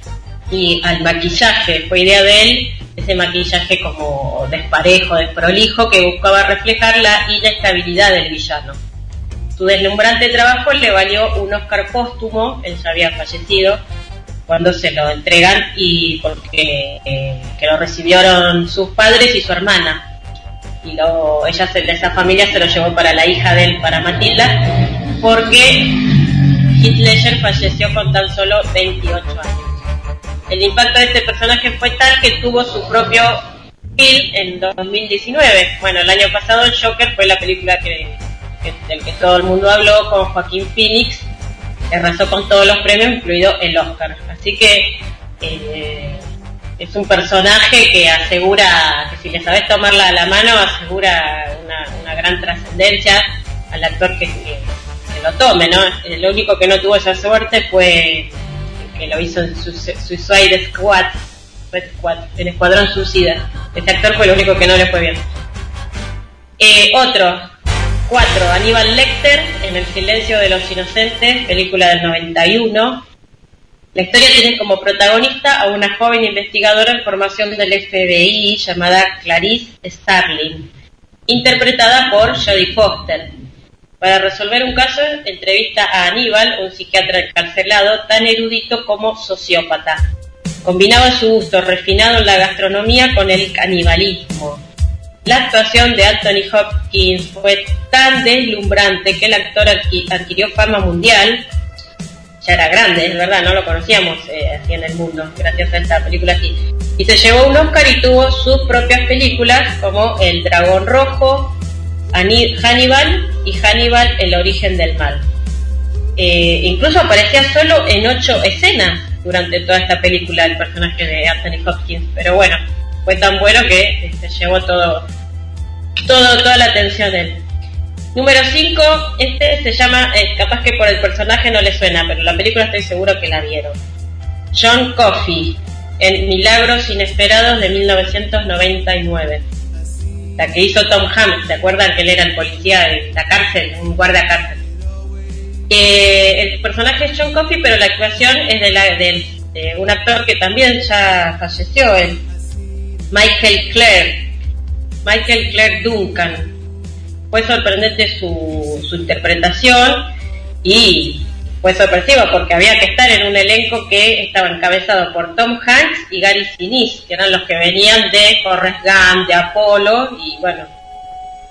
y al maquillaje, fue idea de él ese maquillaje como desparejo, desprolijo, que buscaba reflejar la inestabilidad del villano. Su deslumbrante trabajo le valió un Oscar póstumo, él ya había fallecido, cuando se lo entregan y porque eh, que lo recibieron sus padres y su hermana. Y lo, ella de esa familia se lo llevó para la hija de él, para Matilda, porque Ledger falleció con tan solo 28 años el impacto de este personaje fue tal que tuvo su propio film en 2019. Bueno, el año pasado el Joker fue la película que, del que todo el mundo habló con Joaquín Phoenix, que arrasó con todos los premios, incluido el Oscar. Así que eh, es un personaje que asegura, que si le sabes tomarla a la mano, asegura una, gran trascendencia al actor que, que, lo tome, ¿no? Lo único que no tuvo esa suerte fue que lo hizo en Suicide Squad, Squad, en Escuadrón Suicida. Este actor fue el único que no le fue bien. Eh, otro, cuatro, Aníbal Lecter, en El silencio de los inocentes, película del 91. La historia tiene como protagonista a una joven investigadora en formación del FBI llamada Clarice Starling, interpretada por Jodie Foster para resolver un caso, entrevista a Aníbal, un psiquiatra encarcelado tan erudito como sociópata. Combinaba su gusto refinado en la gastronomía con el canibalismo. La actuación de Anthony Hopkins fue tan deslumbrante que el actor adquirió fama mundial. Ya era grande, es verdad, no lo conocíamos eh, así en el mundo, gracias a esta película aquí. Y se llevó un Oscar y tuvo sus propias películas como El Dragón Rojo, Hannibal y Hannibal, el origen del mal. Eh, incluso aparecía solo en ocho escenas durante toda esta película el personaje de Anthony Hopkins, pero bueno, fue tan bueno que se este, llevó todo, todo, toda la atención él. Número 5, este se llama, eh, capaz que por el personaje no le suena, pero la película estoy seguro que la vieron. John Coffey, en Milagros Inesperados de 1999. La que hizo Tom Hanks, ¿se acuerdan que él era el policía de la cárcel, un guardia cárcel? el personaje es John Coffey, pero la actuación es de, la, de, un actor que también ya falleció, el Michael Clare, Michael Clare Duncan. Fue sorprendente su, su interpretación y fue sorpresivo porque había que estar en un elenco que estaba encabezado por Tom Hanks y Gary Sinise, que eran los que venían de Forrest Gump, de Apolo, y bueno,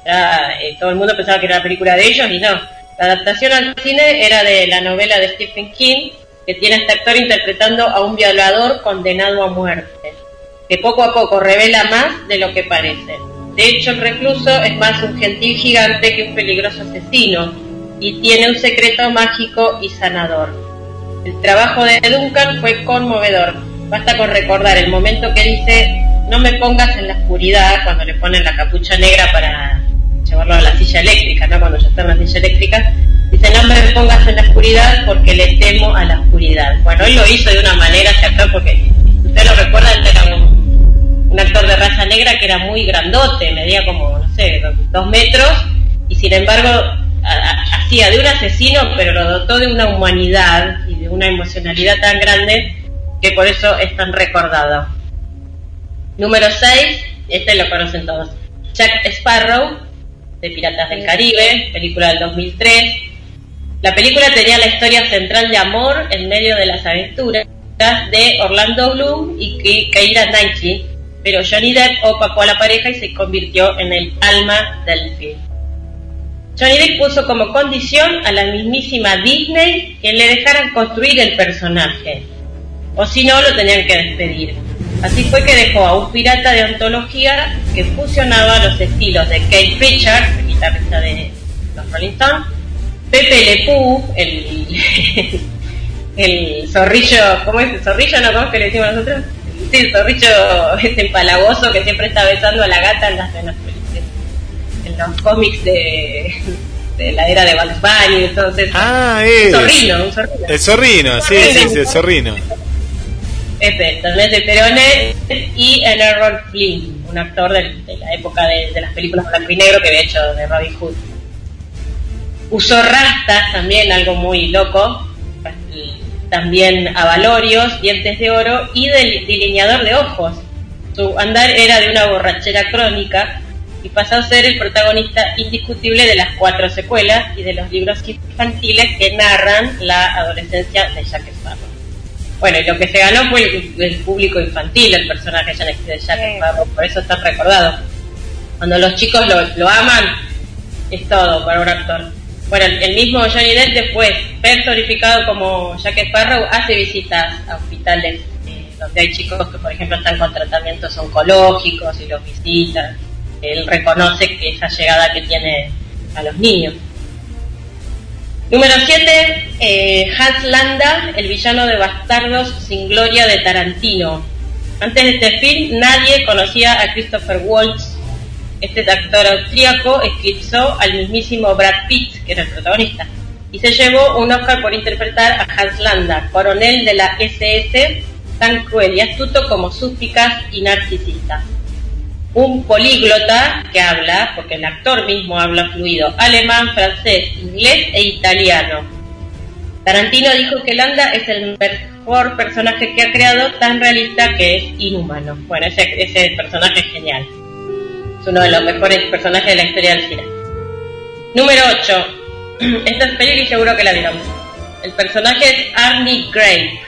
eh, todo el mundo pensaba que era la película de ellos y no. La adaptación al cine era de la novela de Stephen King, que tiene a este actor interpretando a un violador condenado a muerte, que poco a poco revela más de lo que parece. De hecho, el recluso es más un gentil gigante que un peligroso asesino, y tiene un secreto mágico y sanador. El trabajo de Duncan fue conmovedor. Basta con recordar el momento que dice no me pongas en la oscuridad cuando le ponen la capucha negra para llevarlo a la silla eléctrica, ¿no? Cuando ya está en la silla eléctrica. Dice, no me pongas en la oscuridad porque le temo a la oscuridad. Bueno, él lo hizo de una manera acá porque, usted lo recuerda, él era un, un, actor de raza negra que era muy grandote, medía como, no sé, dos metros, y sin embargo hacía de un asesino, pero lo dotó de una humanidad y de una emocionalidad tan grande que por eso es tan recordado. Número 6, este lo conocen todos. Jack Sparrow, de Piratas del Caribe, película del 2003. La película tenía la historia central de amor en medio de las aventuras de Orlando Bloom y Keira Knightley, pero Johnny Depp opacó a la pareja y se convirtió en el alma del film. Johnny Depp puso como condición a la mismísima Disney que le dejaran construir el personaje, o si no lo tenían que despedir. Así fue que dejó a un pirata de antología que fusionaba los estilos de Kate Richards, el guitarrista de los Rolling Stones, Pepe Le Pew, el, el zorrillo, ¿cómo es? ¿El zorrillo no? ¿Cómo es que le decimos nosotros? Sí, el zorrillo este empalagoso que siempre está besando a la gata en las, en los cómics de, de la era de Bugs Bunny, entonces... Ah, es. Zorrino, un zorrino. El zorrino, sí, sí, sí, el zorrino. También de Perone y el Errol Flynn, un actor de, de la época de, de, las películas blanco y negro que había hecho de Robin Hood. Usó rastas, también algo muy loco, también avalorios, dientes de oro y del delineador de ojos. Su andar era de una borrachera crónica y pasó a ser el protagonista indiscutible de las cuatro secuelas y de los libros infantiles que narran la adolescencia de Jack Sparrow. Bueno, y lo que se ganó fue el, público infantil, el personaje de Jack Sparrow, por eso está recordado. Cuando los chicos lo, aman, es todo para un actor. Bueno, el mismo Johnny Depp después, personificado como Jack Sparrow, hace visitas a hospitales eh, donde hay chicos que, por ejemplo, están con tratamientos oncológicos y los visitan él reconoce que esa llegada que tiene a los niños. Número 7, eh, Hans Landa, el villano de Bastardos sin Gloria de Tarantino. Antes de este film nadie conocía a Christopher Waltz. Este actor austríaco eclipsó al mismísimo Brad Pitt, que era el protagonista, y se llevó un Oscar por interpretar a Hans Landa, coronel de la SS, tan cruel y astuto como súplicas y narcisista un políglota que habla, porque el actor mismo habla fluido, alemán, francés, inglés e italiano. Tarantino dijo que Landa es el mejor personaje que ha creado, tan realista que es inhumano. Bueno, ese, personaje es genial. Es uno de los mejores personajes de la historia del cine. Número 8. Esta es película y seguro que la vieron. El personaje es Arnie Gray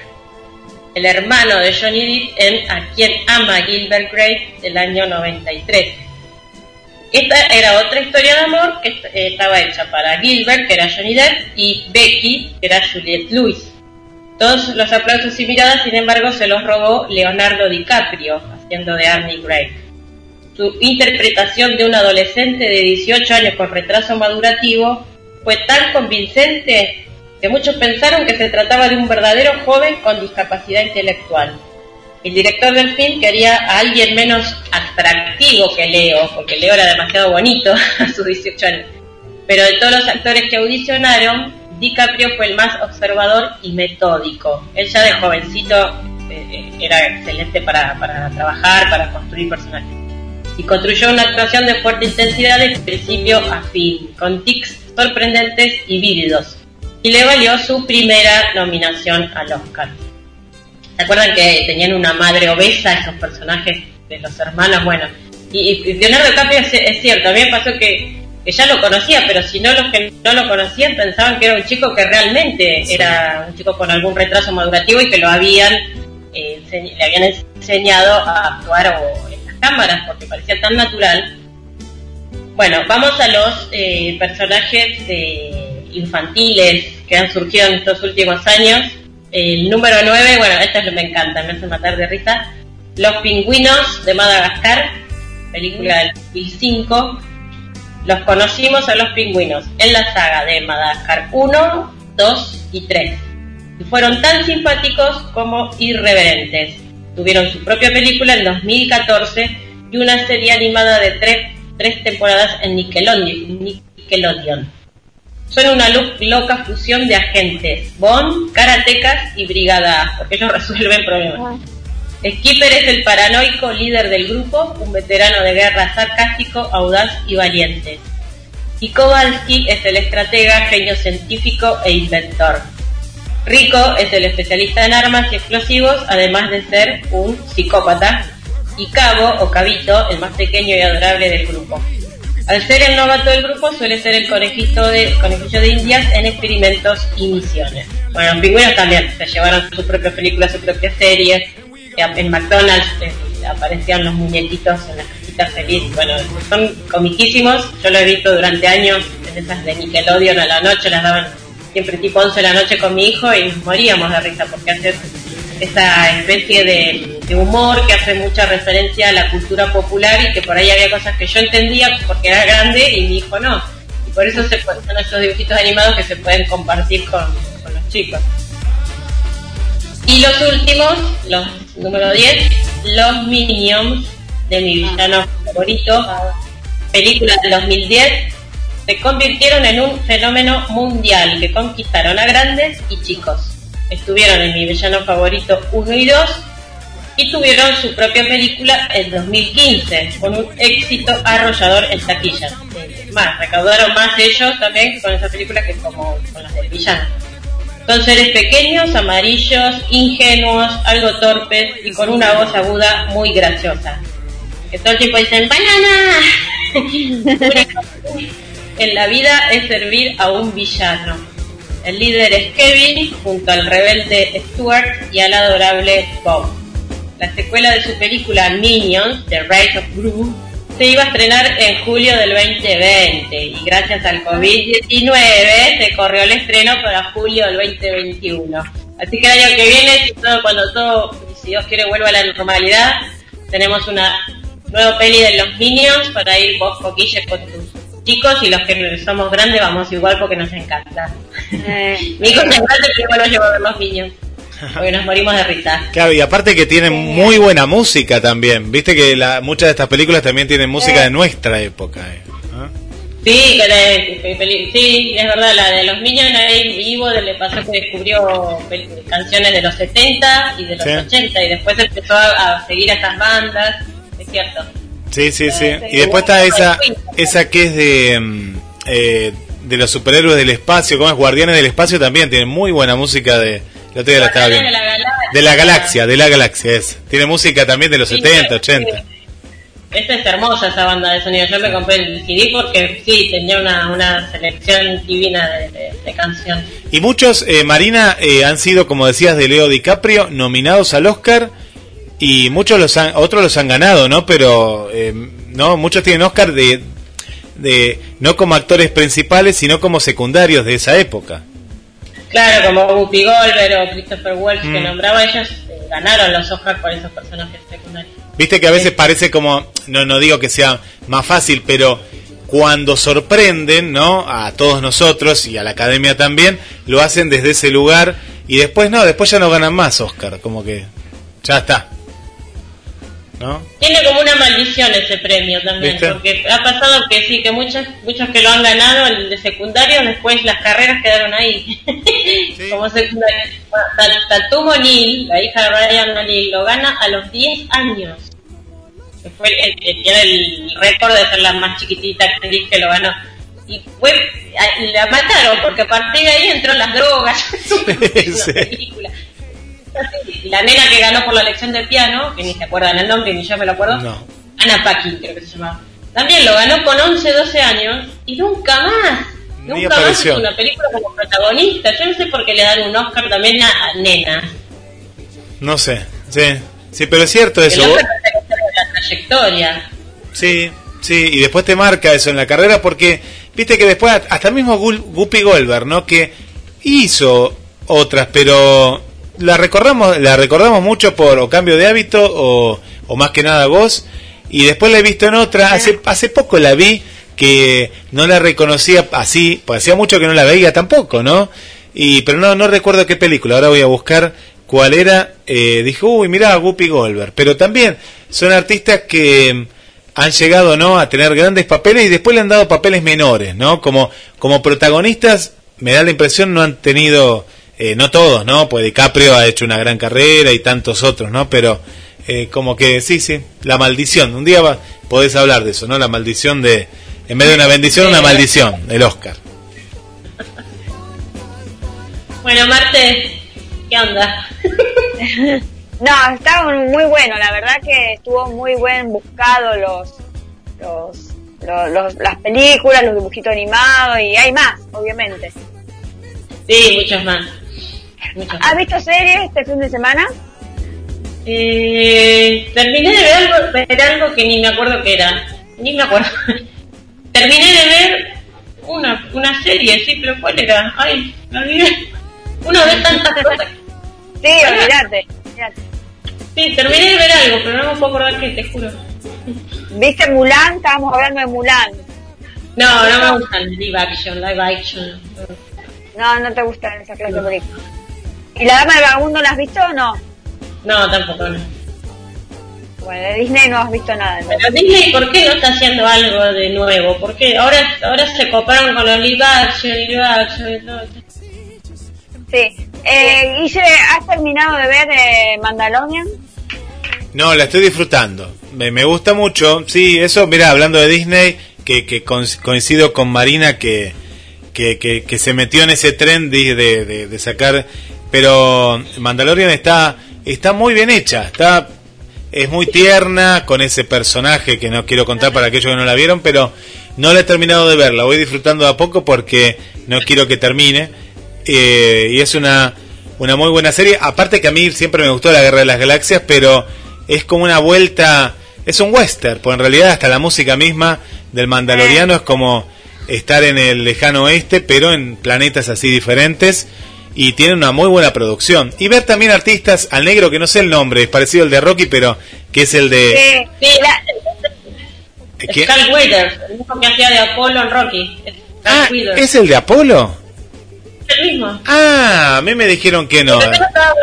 el hermano de Johnny Depp en A quien ama Gilbert Grape del año 93. Esta era otra historia de amor que eh, estaba hecha para Gilbert, que era Johnny Depp, y Becky, que era Juliette Lewis. Todos los aplausos y miradas, sin embargo, se los robó Leonardo DiCaprio, haciendo de Arnie Gray. Su interpretación de un adolescente de 18 años con retraso madurativo fue tan convincente que muchos pensaron que se trataba de un verdadero joven con discapacidad intelectual. El director del film quería a alguien menos atractivo que Leo, porque Leo era demasiado bonito a sus 18 años. Pero de todos los actores que audicionaron, DiCaprio fue el más observador y metódico. Él ya de jovencito eh, era excelente para, para trabajar, para construir personajes. Y construyó una actuación de fuerte intensidad de principio a fin, con tics sorprendentes y vívidos. Y le valió su primera nominación al Oscar. ¿Se acuerdan que tenían una madre obesa esos personajes de los hermanos? Bueno, y, Leonardo DiCaprio es, cierto, a mí me pasó que, ya lo conocía, pero si no los que no lo conocían pensaban que era un chico que realmente era un chico con algún retraso madurativo y que lo habían eh, le habían enseñado a actuar en las cámaras porque parecía tan natural. Bueno, vamos a los eh, personajes eh, infantiles que han surgido en estos últimos años. El número 9, bueno, esta es lo que me encanta, me hace matar de risa. Los pingüinos de Madagascar, película del 2005. Los conocimos a los pingüinos en la saga de Madagascar 1, 2 y 3. Y fueron tan simpáticos como irreverentes. Tuvieron su propia película en 2014 y una serie animada de tres, tres temporadas en. Nickelodeon. Son una loca fusión de agentes, Bond, karatecas y brigadas, porque ellos resuelven problemas. Skipper es el paranoico líder del grupo, un veterano de guerra sarcástico, audaz y valiente. Y Kowalski es el estratega, genio científico e inventor. Rico es el especialista en armas y explosivos, además de ser un psicópata. Y Cabo, o Cabito, el más pequeño y adorable del grupo. Al ser el novato del grupo, suele ser el conejito de, conejillo de indias en experimentos y misiones. Bueno, los pingüinos también se llevaron sus propias películas, sus propias series. En McDonald's eh, aparecían los muñequitos en las casitas feliz. Bueno, son comiquísimos. Yo lo he visto durante años en esas de Nickelodeon a la noche, las daban siempre tipo 11 de la noche con mi hijo y moríamos de risa porque hace esa especie de, humor que hace mucha referencia a la cultura popular y que por ahí había cosas que yo entendía porque era grande y mi hijo no. Y por eso se, son esos dibujitos animados que se pueden compartir con, los chicos. Y los últimos, los número 10, los Minions de mi villano favorito, película del 2010, se convirtieron en un fenómeno mundial que conquistaron a grandes y chicos estuvieron en mi villano favorito 1 y 2 y tuvieron su propia película en 2015 con un éxito arrollador en taquilla. Más, recaudaron más ellos también con esa película que como con las del villano. Son seres pequeños, amarillos, ingenuos, algo torpes y con una voz aguda muy graciosa. Que todo el tiempo dicen ¡Banana! en la vida es servir a un villano el líder es Kevin junto al rebelde Stuart y al adorable Bob. La secuela de su película Minions, The Rise of Gru, se iba a estrenar en julio del 2020 y gracias al COVID-19 se corrió el estreno para julio del 2021. Así que el año que viene, cuando todo, si Dios quiere, vuelva a la normalidad, tenemos una nueva peli de los Minions para ir vos, Coquille, con tus chicos y los que somos grandes vamos igual porque nos encanta. Eh. Mi hijo es grande, pero igual lo llevo a ver los niños. Porque nos morimos de risa. Claro, y aparte que tienen muy buena música también. Viste que la, muchas de estas películas también tienen música de nuestra época. Eh. ¿Ah? Sí, sí, es verdad, la de los niños ahí vivo le pasó que descubrió canciones de los 70 y de los 80 y después empezó a, seguir a estas bandas, es cierto. Sí, sí, sí. Y después está esa, esa que es de, mm, eh, de los superhéroes del espacio, como es Guardianes del Espacio también, tiene muy buena música de... La de la estaba viendo. De la galaxia, de la galaxia es. Tiene música también de los 70, 80. Esta es hermosa esa banda de sonido. Yo me compré el CD porque sí, tenía una, una selección divina de, de, canciones. Y muchos, eh, Marina, eh, han sido, como decías, de Leo DiCaprio, nominados al Oscar y muchos los han, otros los han ganado, ¿no? Pero eh, no, muchos tienen Oscar de, de no como actores principales, sino como secundarios de esa época. Claro, como Whoopi Goldberg o Christopher Walsh que mm. nombraba, ellos eh, ganaron los Oscars por esos personajes secundarios. Viste que a veces parece como, no, no digo que sea más fácil, pero cuando sorprenden, ¿no? A todos nosotros y a la academia también, lo hacen desde ese lugar y después no, después ya no ganan más Oscar, como que ya está. ¿No? Tiene como una maldición ese premio también, ¿Viste? porque ha pasado que sí, que muchos, muchos que lo han ganado el de secundario, después las carreras quedaron ahí, como secundario. Ta- Tatum O'Neill, la hija de Ryan O'Neill, lo gana a los 10 años. Que fue el, el- tiene el récord de ser la más chiquitita actriz que lo ganó. Y fue, la mataron porque a partir de ahí entró las drogas. Sí. película. La nena que ganó por la lección de piano, que ni se acuerdan el nombre, ni yo me lo acuerdo, No. Ana Paquin creo que se llamaba. También lo ganó con 11, 12 años y nunca más. Ni Nunca más apareció. hizo una película como protagonista. Yo no sé por qué le dan un Oscar también a, a nena. No sé, sí. Sí, pero es cierto El eso. Oscar la trayectoria. Sí, sí, y después te marca eso en la carrera porque, viste que después hasta mismo Guppy Goldberg, ¿no? Que hizo otras, pero la recordamos, la recordamos mucho por o cambio de hábito o, o más que nada voz, y después la he visto en otra, hace, hace poco la vi que no la reconocía así, pues hacía mucho que no la veía tampoco, ¿no? Y, pero no, no recuerdo qué película, ahora voy a buscar cuál era, eh, dijo, uy, mirá, Guppy Goldberg, pero también son artistas que han llegado no a tener grandes papeles y después le han dado papeles menores no como como protagonistas me da la impresión no han tenido eh, no todos no pues DiCaprio ha hecho una gran carrera y tantos otros no pero eh, como que sí sí la maldición un día va, podés hablar de eso no la maldición de en vez de una bendición una maldición el Oscar Bueno, Marte, ¿qué onda? No, estaba muy bueno, la verdad que estuvo muy buen buscado los, los, los- los- las películas, los dibujitos animados y hay más, obviamente. Sí, muchos más. ¿Has visto series este fin de semana? Eh, terminé de ver algo, ver algo que ni me acuerdo que era. Ni me acuerdo. terminé de ver una, una serie, sí, pero ¿cuál era? Ay, me olvidé. Uno ve tantas cosas. Sí, olvídate. Sí, terminé de ver algo, pero no me puedo acordar qué, te juro. ¿Viste Mulan? Estábamos hablando de Mulan. No, no me gustan live action, live action. No, no te gusta esa clase de película. ¿Y la dama del vagabundo la has visto o no? No, tampoco. No. Bueno, de Disney no has visto nada. entonces. Pero Disney, ¿por qué no está haciendo algo de nuevo? Porque ahora, ahora se coparon con los live action, live action y todo. Sí. Eh, Guille, ¿has terminado de ver eh, Mandalorian? No, la estoy disfrutando. Me, me gusta mucho. Sí, eso, mira, hablando de Disney, que, que coinc- coincido con Marina que, que, que, que se metió en ese tren de, de, de- de sacar. Pero Mandalorian está, está muy bien hecha. Está, es muy tierna con ese personaje que no quiero contar para aquellos que no la vieron, pero no la he terminado de ver. La voy disfrutando a poco porque no quiero que termine. Eh, y es una, una muy buena serie. Aparte que a mí siempre me gustó la Guerra de las Galaxias, pero es como una vuelta, es un western, pues en realidad hasta la música misma del Mandaloriano es como estar en el lejano oeste, pero en planetas así diferentes. Y tiene una muy buena producción. Y ver también artistas, al negro que no sé el nombre, es parecido al de Rocky, pero que es el de... Sí. Sí, La- ¿quién? Carl Weathers, el mismo que hacía de Apolo en Rocky. Ah, Weathers. ¿es el de Apolo? el mismo. Ah, a mí me dijeron que no. Pero yo estaba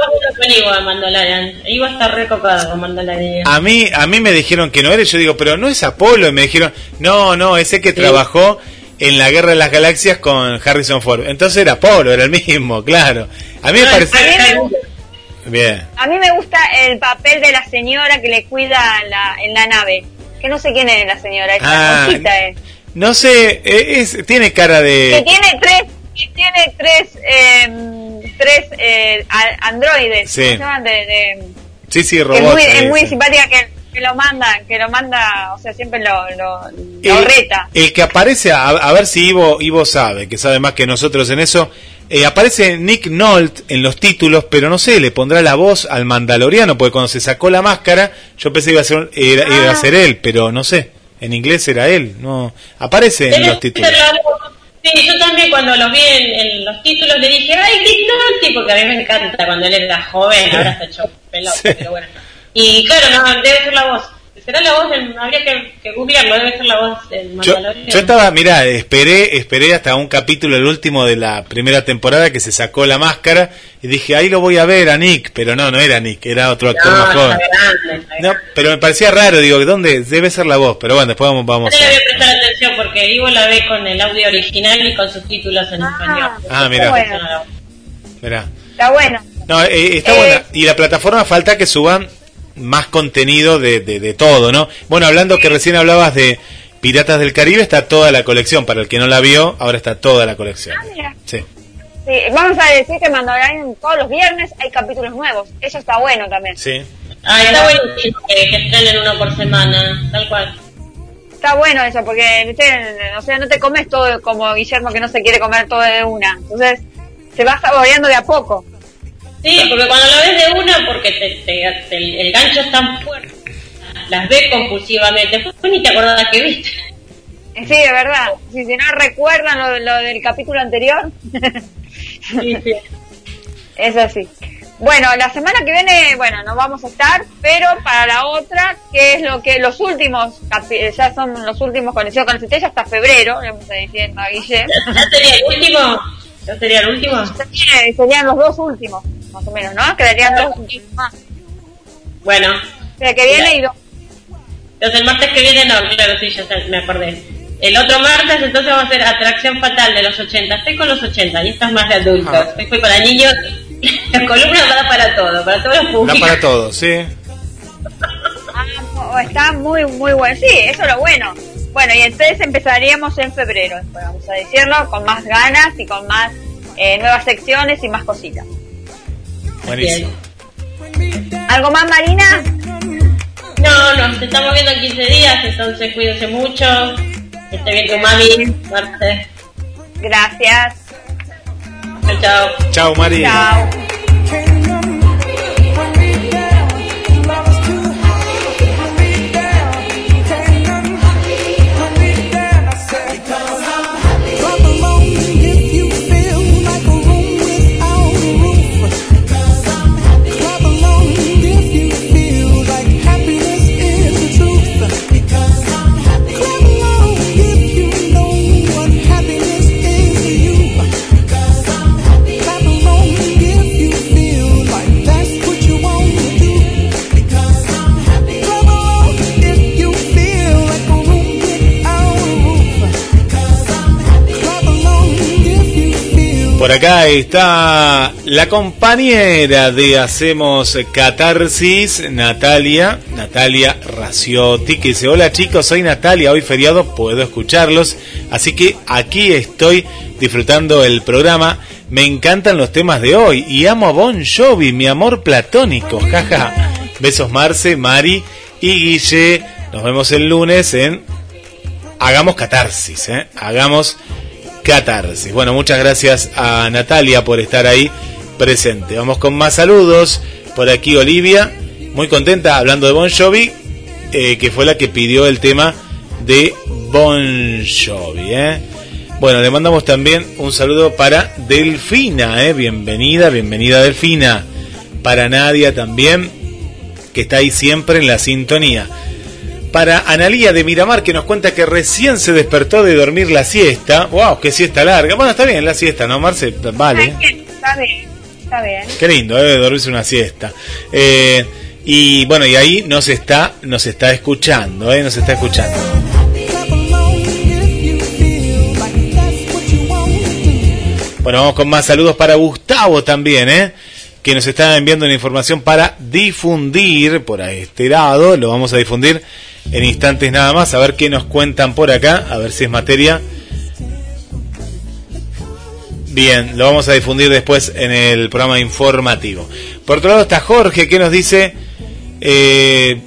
Ivo de Mandalorian. Ivo está recopado con Mandalorian. A mí, a mí me dijeron que no era, yo digo, pero no es Apolo, y me dijeron, no, no, ese que trabajó en la Guerra de las Galaxias con Harrison Ford. Entonces era Apolo, era el mismo, claro. A mí me Ah, parece... a mí me Carl gusta- Bien. A mí me gusta el papel de la señora que le cuida la, en la nave. Que no sé quién es la señora, esa Ah, Conchita es. No sé, eh, es, tiene cara Que de... tiene tres, que tiene tres, eh, tres eh, androides. Sí. ¿Cómo se llaman? De, de- Sí, sí, que es muy, es eh, muy simpática que, que lo manda, que lo manda, o sea, siempre lo, lo, El, lo reta. el que aparece, a, a ver si Ivo, Ivo sabe, que sabe más que nosotros en eso, eh, aparece Nick Nolte en los títulos, pero no sé, le pondrá la voz al mandaloriano, porque cuando se sacó la máscara, yo pensé que iba a ser, era- iba a Ah. ser él, pero no sé, en inglés era él, no aparece en los títulos. Sí, yo también cuando lo vi en, en los títulos le dije, ¡ay, Nick Nolte! Porque a mí me encanta cuando él era joven, ahora está hecho pelota, Sí. pero bueno. Y claro, no, debe ser la voz. será la voz del. Habría que, que googlearlo, debe ser la voz del Yo, Mandalorian. yo estaba, mirá, esperé, esperé hasta un capítulo, el último de la primera temporada, que se sacó la máscara y dije, ahí lo voy a ver a Nick, pero no, no era Nick, era otro actor No, más joven. está grande, está No, pero me parecía raro, digo, ¿dónde debe ser la voz? Pero bueno, después vamos, vamos No le voy a a... prestar atención porque Ivo la ve con el audio original y con subtítulos en Ah. español. Ah, mirá. Bueno. Mirá. Está bueno. No, eh, está Eh, buena. Y la plataforma falta que suban más contenido de, de, de todo, ¿no? Bueno, hablando que recién hablabas de Piratas del Caribe, está toda la colección. Para el que no la vio, ahora está toda la colección. Ah, mira. Sí. Sí, vamos a decir que Mandalorian todos los viernes hay capítulos nuevos. Eso está bueno también. Sí. Ah, está buenísimo que, que estrenen uno por semana, tal cual. Está bueno eso, porque, ¿viste? o sea, no te comes todo como Guillermo que no se quiere comer todo de una. Entonces, se va saboreando de a poco. Sí, porque cuando lo ves de una, porque te, te- te- el gancho es tan fuerte, las ves compulsivamente, después ni te acordás que viste. Sí, de verdad. Si, si no recuerdan lo, lo del capítulo anterior, Sí, sí. es así. Bueno, la semana que viene, bueno, no vamos a estar, pero para la otra, que es lo que los últimos, capi- ya son los últimos conexiones con el ya hasta febrero, le vamos a diciendo a Guille. ¿Ya sería el último? ¿Ya sería el último? Serían- Serían los dos últimos, más o menos, ¿no? Quedarían dos últimos más. Bueno, sea, que viene y dos. entonces el martes que viene, no, claro, sí, ya me acordé. El otro martes, entonces vamos a hacer Atracción Fatal de los 80. Estoy con los 80 y esta es más de adultos. Ah. Estoy para niños. La columna va para todo, para todos los públicos. para todos, sí. Ah, no, está muy, muy bueno. Sí, eso es lo bueno. Bueno, y entonces empezaríamos en febrero, después, vamos a decirlo, con más ganas y con más eh, nuevas secciones y más cositas. Buenísimo. ¿Algo más, Marina? No, nos estamos viendo en 15 días, entonces cuídense mucho. Que esté bien tu mami, Marte. Gracias. Chao, chao. Chao, Mari. Chao. Por acá está la compañera de Hacemos Catarsis, Natalia, Natalia Raciotti, que dice, hola chicos, soy Natalia, hoy feriado puedo escucharlos, así que aquí estoy disfrutando el programa, me encantan los temas de hoy y amo a Bon Jovi, mi amor platónico, jaja. Besos Marce, Mari y Guille, nos vemos el lunes en Hagamos Catarsis, ¿eh? Hagamos. Bueno, muchas gracias a Natalia por estar ahí presente. Vamos con más saludos. Por aquí Olivia, muy contenta hablando de Bon Jovi, eh, que fue la que pidió el tema de Bon Jovi. ¿eh? Bueno, le mandamos también un saludo para Delfina. ¿eh? Bienvenida, bienvenida Delfina. Para Nadia también, que está ahí siempre en la sintonía para Analía de Miramar que nos cuenta que recién se despertó de dormir la siesta. ¡Wow! ¡Qué siesta larga! Bueno, está bien la siesta, ¿no, Marce? Vale. Está bien, está bien. Está bien. Qué lindo, ¿eh? dormirse una siesta. Eh, y bueno, y ahí nos está, nos está escuchando, ¿eh? Nos está escuchando. Bueno, vamos con más saludos para Gustavo también, ¿eh? Que nos está enviando una información para difundir por este lado. Lo vamos a difundir en instantes nada más. A ver qué nos cuentan por acá. A ver si es materia. Bien, lo vamos a difundir después en el programa informativo. Por otro lado está Jorge que nos dice... eh,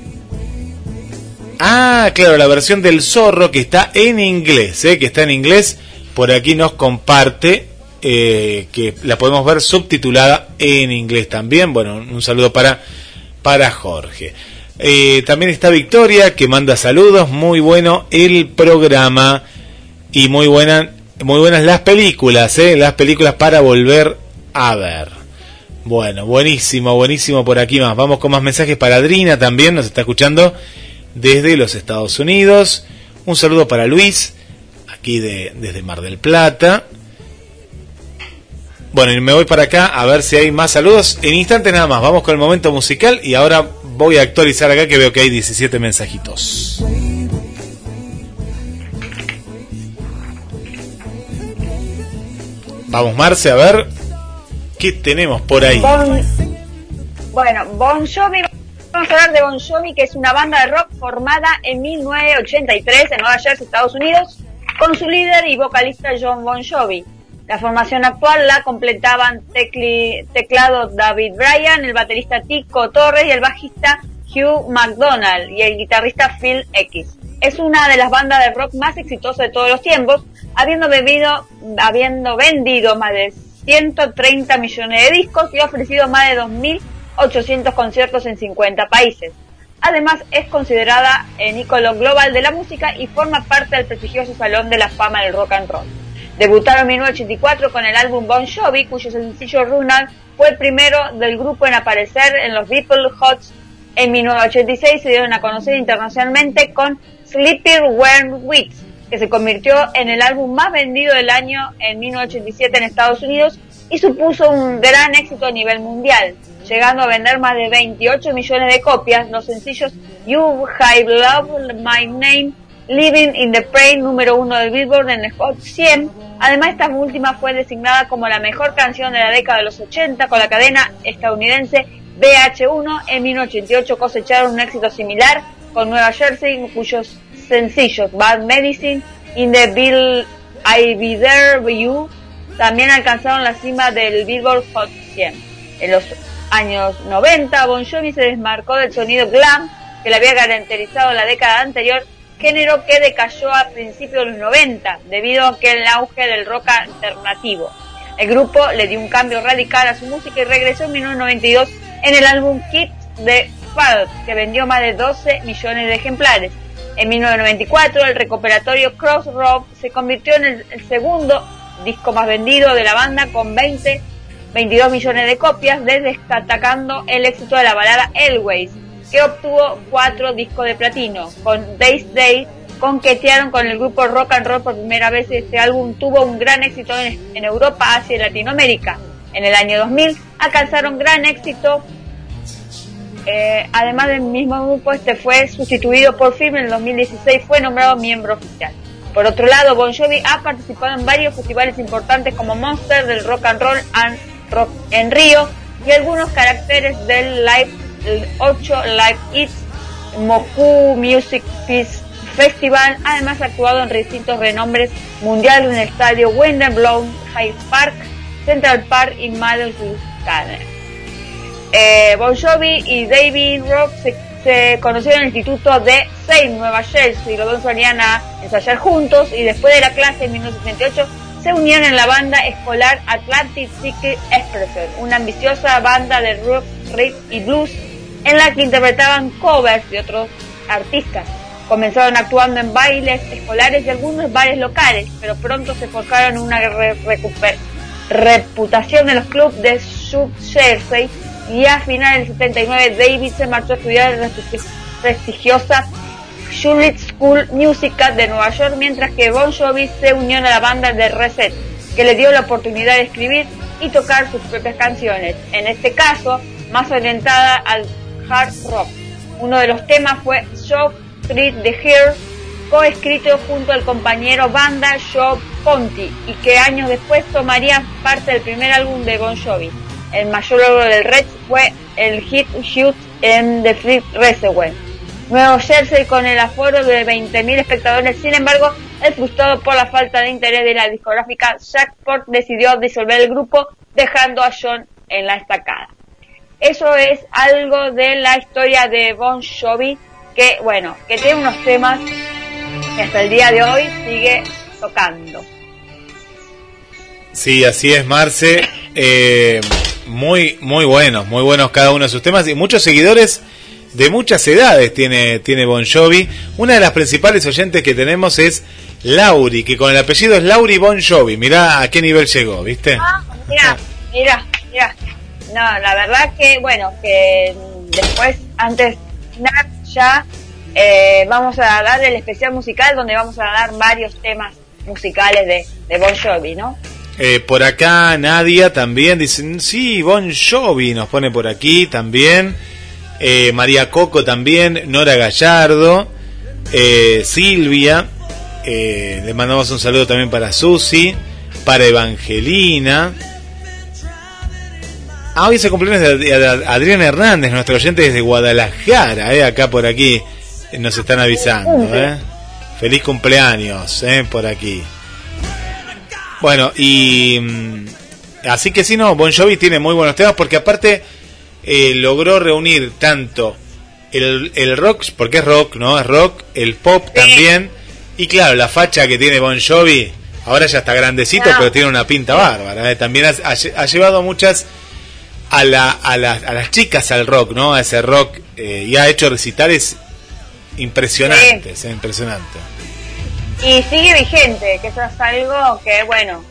Ah, claro, la versión del zorro que está en inglés, ¿eh? que está en inglés, por aquí nos comparte eh, que la podemos ver subtitulada en inglés también. Bueno, un saludo para, para Jorge. Eh, también está Victoria que manda saludos, muy bueno el programa y muy muy buenas las películas, ¿eh? las películas para volver a ver. Bueno, buenísimo, buenísimo por aquí más. Vamos con más mensajes para Adrina también, nos está escuchando desde los Estados Unidos. Un saludo para Luis, aquí de, desde Mar del Plata. Bueno, y me voy para acá a ver si hay más saludos. En instante nada más, vamos con el momento musical y ahora voy a actualizar acá que veo que hay 17 mensajitos. Vamos, Marce, a ver qué tenemos por ahí. bueno, Bon Jovi, vamos a hablar de Bon Jovi, que es una banda de rock formada en 1983 en Nueva Jersey, Estados Unidos, con su líder y vocalista John Bon Jovi. La formación actual la completaban teclado David Bryan, el baterista Tico Torres y el bajista Hugh McDonald y el guitarrista Phil X. Es una de las bandas de rock más exitosas de todos los tiempos, habiendo, bebido, habiendo vendido más de 130 millones de discos y ofrecido más de 2.800 conciertos en 50 países. Además, es considerada el ícono global de la música y forma parte del prestigioso Salón de la Fama del Rock and Roll. Debutaron en 1984 con el álbum Bon Jovi, cuyo sencillo Runner fue el primero del grupo en aparecer en los Beatles Hot. En 1986 se dieron a conocer internacionalmente con Sleepy When Weeks, que se convirtió en el álbum más vendido del año en 1987 en Estados Unidos y supuso un gran éxito a nivel mundial, llegando a vender más de 28 millones de copias. Los sencillos You Have Loved My Name Living in the Pain, número uno del Billboard en el Hot 100. Además, esta última fue designada como la mejor canción de la década de los 80 con la cadena estadounidense BH1. En 1988 cosecharon un éxito similar con Nueva Jersey, cuyos sencillos Bad Medicine, In the Bill I Be There With You también alcanzaron la cima del Billboard Hot 100. En los años 90, Bon Jovi se desmarcó del sonido glam que le había caracterizado la década anterior género que decayó a principios de los 90 debido a que el auge del rock alternativo. El grupo le dio un cambio radical a su música y regresó en 1992 en el álbum Kids de Fall, que vendió más de 12 millones de ejemplares. En 1994 el recuperatorio Crossroads se convirtió en el, segundo disco más vendido de la banda con 20 22 millones de copias, destacando el éxito de la balada Elways, que obtuvo cuatro discos de platino. Con Days Day conquetearon con el grupo Rock and Roll por primera vez. Este álbum tuvo un gran éxito en, Europa, Asia y Latinoamérica. En el año 2000 alcanzaron gran éxito. Eh, además del mismo grupo, este fue sustituido por Film en el 2016, fue nombrado miembro oficial. Por otro lado, Bon Jovi ha participado en varios festivales importantes como Monster del Rock and Roll and Rock en Río y algunos caracteres del Live 8 Live Eats, Moku Music Peace Festival. Además ha actuado en recintos renombres mundiales en el estadio Blown High Park, Central Park y Madison Square. Eh, bon Jovi y David Rock se, conocieron en el instituto de Saint Nueva Jersey. Los dos salían a ensayar juntos y después de la clase en 1968 se unieron en la banda escolar Atlantic City Expression, una ambiciosa banda de rock, rap y blues en la que interpretaban covers de otros artistas. Comenzaron actuando en bailes escolares y algunos bares locales, pero pronto se forjaron una reputación en los clubes de South Jersey y a finales del 79 David se marchó a estudiar en la prestigiosa Juliet School Musical de Nueva York, mientras que Bon Jovi se unió a la banda de Reset, que le dio la oportunidad de escribir y tocar sus propias canciones, en este caso más orientada al hard rock. Uno de los temas fue Show Street the Here, coescrito junto al compañero banda Joe Ponti y que años después tomaría parte del primer álbum de Bon Jovi. El mayor logro del Red fue el hit Shoot en The Free Reservoir. Nuevo Jersey con el aforo de 20.000 espectadores, sin embargo, el frustrado por la falta de interés de la discográfica Jackpot decidió disolver el grupo dejando a John en la estacada. Eso es algo de la historia de Bon Jovi, que bueno, que tiene unos temas que hasta el día de hoy sigue tocando. Sí, así es, Marce. Eh, muy, muy buenos, muy buenos cada uno de sus temas y muchos seguidores de muchas edades tiene, tiene Bon Jovi. Una de las principales oyentes que tenemos es Lauri, que con el apellido es Lauri Bon Jovi. Mirá a qué nivel llegó, ¿viste? Ah, mira, mira, mira. No, la verdad que, bueno, que después, antes ya eh, vamos a dar el especial musical donde vamos a dar varios temas musicales de, Bon Jovi, ¿no? Eh, por acá Nadia también dicen, sí, Bon Jovi nos pone por aquí también. Eh, María Coco también, Nora Gallardo, eh, Silvia, le mandamos un saludo también para Susi, para Evangelina. Ah, hoy se cumpleaños de Adriana Hernández, nuestro oyente desde Guadalajara, acá por aquí nos están avisando. Feliz cumpleaños, por aquí. Bueno, y mm, así que sí, no, Bon Jovi tiene muy buenos temas porque aparte eh, logró reunir tanto el, el, rock, porque es rock, ¿no? Es rock, el pop también, y claro, la facha que tiene Bon Jovi, ahora ya está grandecito, pero tiene una pinta bárbara. ¿eh? También ha, llevado muchas a, la, a, a, las chicas al rock, ¿no? A ese rock, eh, y ha hecho recitales impresionantes, impresionante y sigue vigente, que eso es algo que, bueno,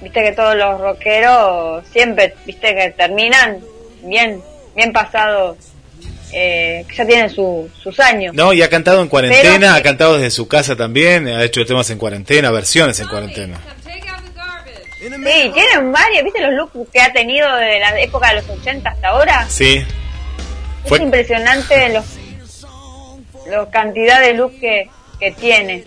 viste que todos los rockeros siempre, viste que terminan bien, bien pasados, eh, que ya tienen sus años. No, y ha cantado en cuarentena, ha cantado desde su casa también, ha hecho temas en cuarentena, versiones en cuarentena. Sí, tienen varios, ¿viste los looks que ha tenido de la época de los 80 hasta ahora? Sí. Es impresionante los, los cantidad de looks que, que tiene.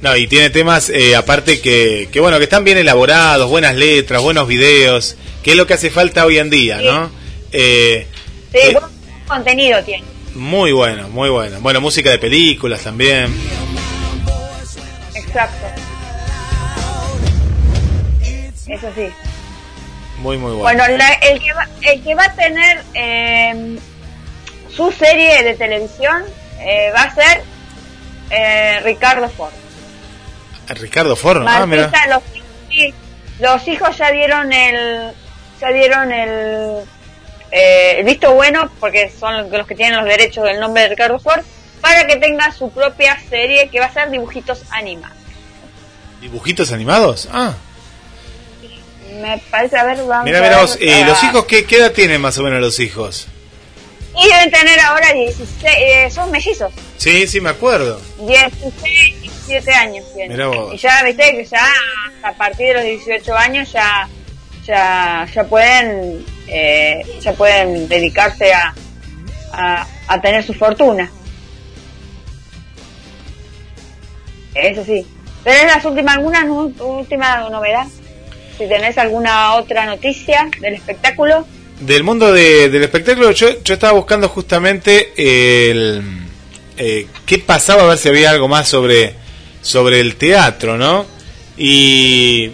No, y tiene temas eh, aparte que, que, bueno, que están bien elaborados, buenas letras, buenos videos, que es lo que hace falta hoy en día, ¿no? Eh, sí, eh, buen contenido tiene. Muy bueno, muy bueno. Bueno, música de películas también. Exacto. Eso sí. Muy, muy bueno. Bueno, el, que va, el que va a tener eh, su serie de televisión eh, va a ser eh, Ricardo Ford. Ricardo Forno, ah, Los, hijos ya dieron el, ya dieron el, eh, el visto bueno, porque son los que tienen los derechos del nombre de Ricardo Ford, para que tenga su propia serie que va a ser dibujitos animados. ¿Dibujitos animados? Ah. Me parece, a ver, vamos Mira, mira, eh, los hijos, ¿qué, ¿qué edad tienen más o menos los hijos? Y deben tener ahora 16, eh, son mellizos. Sí, sí, me acuerdo. 16, 17 años tienen. Y ya, viste, que ya a partir de los 18 años ya ya, ya pueden eh, ya pueden dedicarse a, a, tener su fortuna. Eso sí. ¿Tenés las últimas, alguna última novedad? Si tenés alguna otra noticia del espectáculo del mundo del espectáculo, yo, yo estaba buscando justamente el, eh, qué pasaba, a ver si había algo más sobre, sobre el teatro, ¿no? Y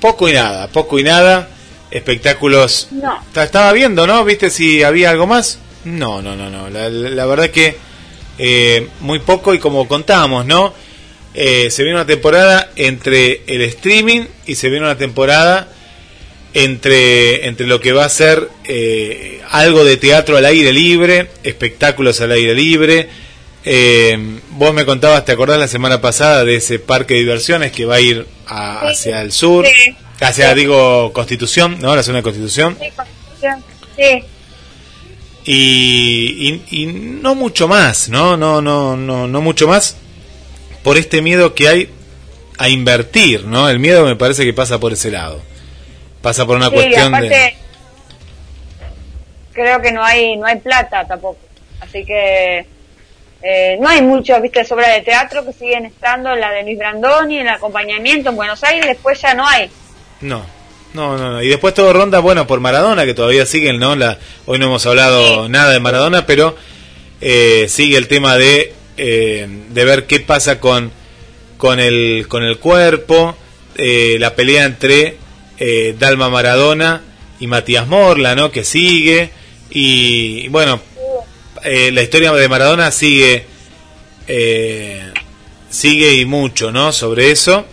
poco y nada, poco y nada. Espectáculos. No. Estaba viendo, ¿no? ¿Viste si había algo más? No, no, no, no. La, la verdad que eh, muy poco y como contábamos, ¿no? Eh, se viene una temporada entre el streaming y se viene una temporada entre, entre lo que va a ser eh, algo de teatro al aire libre, espectáculos al aire libre. Eh, vos me contabas, ¿te acordás la semana pasada de ese parque de diversiones que va a ir hacia el sur? Hacia, digo, Constitución, ¿no? La zona de Constitución. Sí, Constitución, sí. Y, y, no mucho más, ¿no? No, no, no, no mucho más por este miedo que hay a invertir, ¿no? El miedo me parece que pasa por ese lado. Pasa por una cuestión de... Creo que no hay no hay plata tampoco. Así que eh, no hay mucho, viste, sobra de teatro que siguen estando, la de Luis Brandoni, el acompañamiento en Buenos Aires, después ya no hay. No, no, no, Y después todo ronda, bueno, por Maradona, que todavía siguen, ¿no? La, hoy no hemos hablado nada de Maradona, pero eh, sigue el tema de, eh, de ver qué pasa con, con, el, con el cuerpo, la pelea entre eh, Dalma Maradona y Matías Morla, ¿no? Que sigue. Y bueno, eh, la historia de Maradona sigue, eh, sigue y mucho, ¿no? Sobre eso.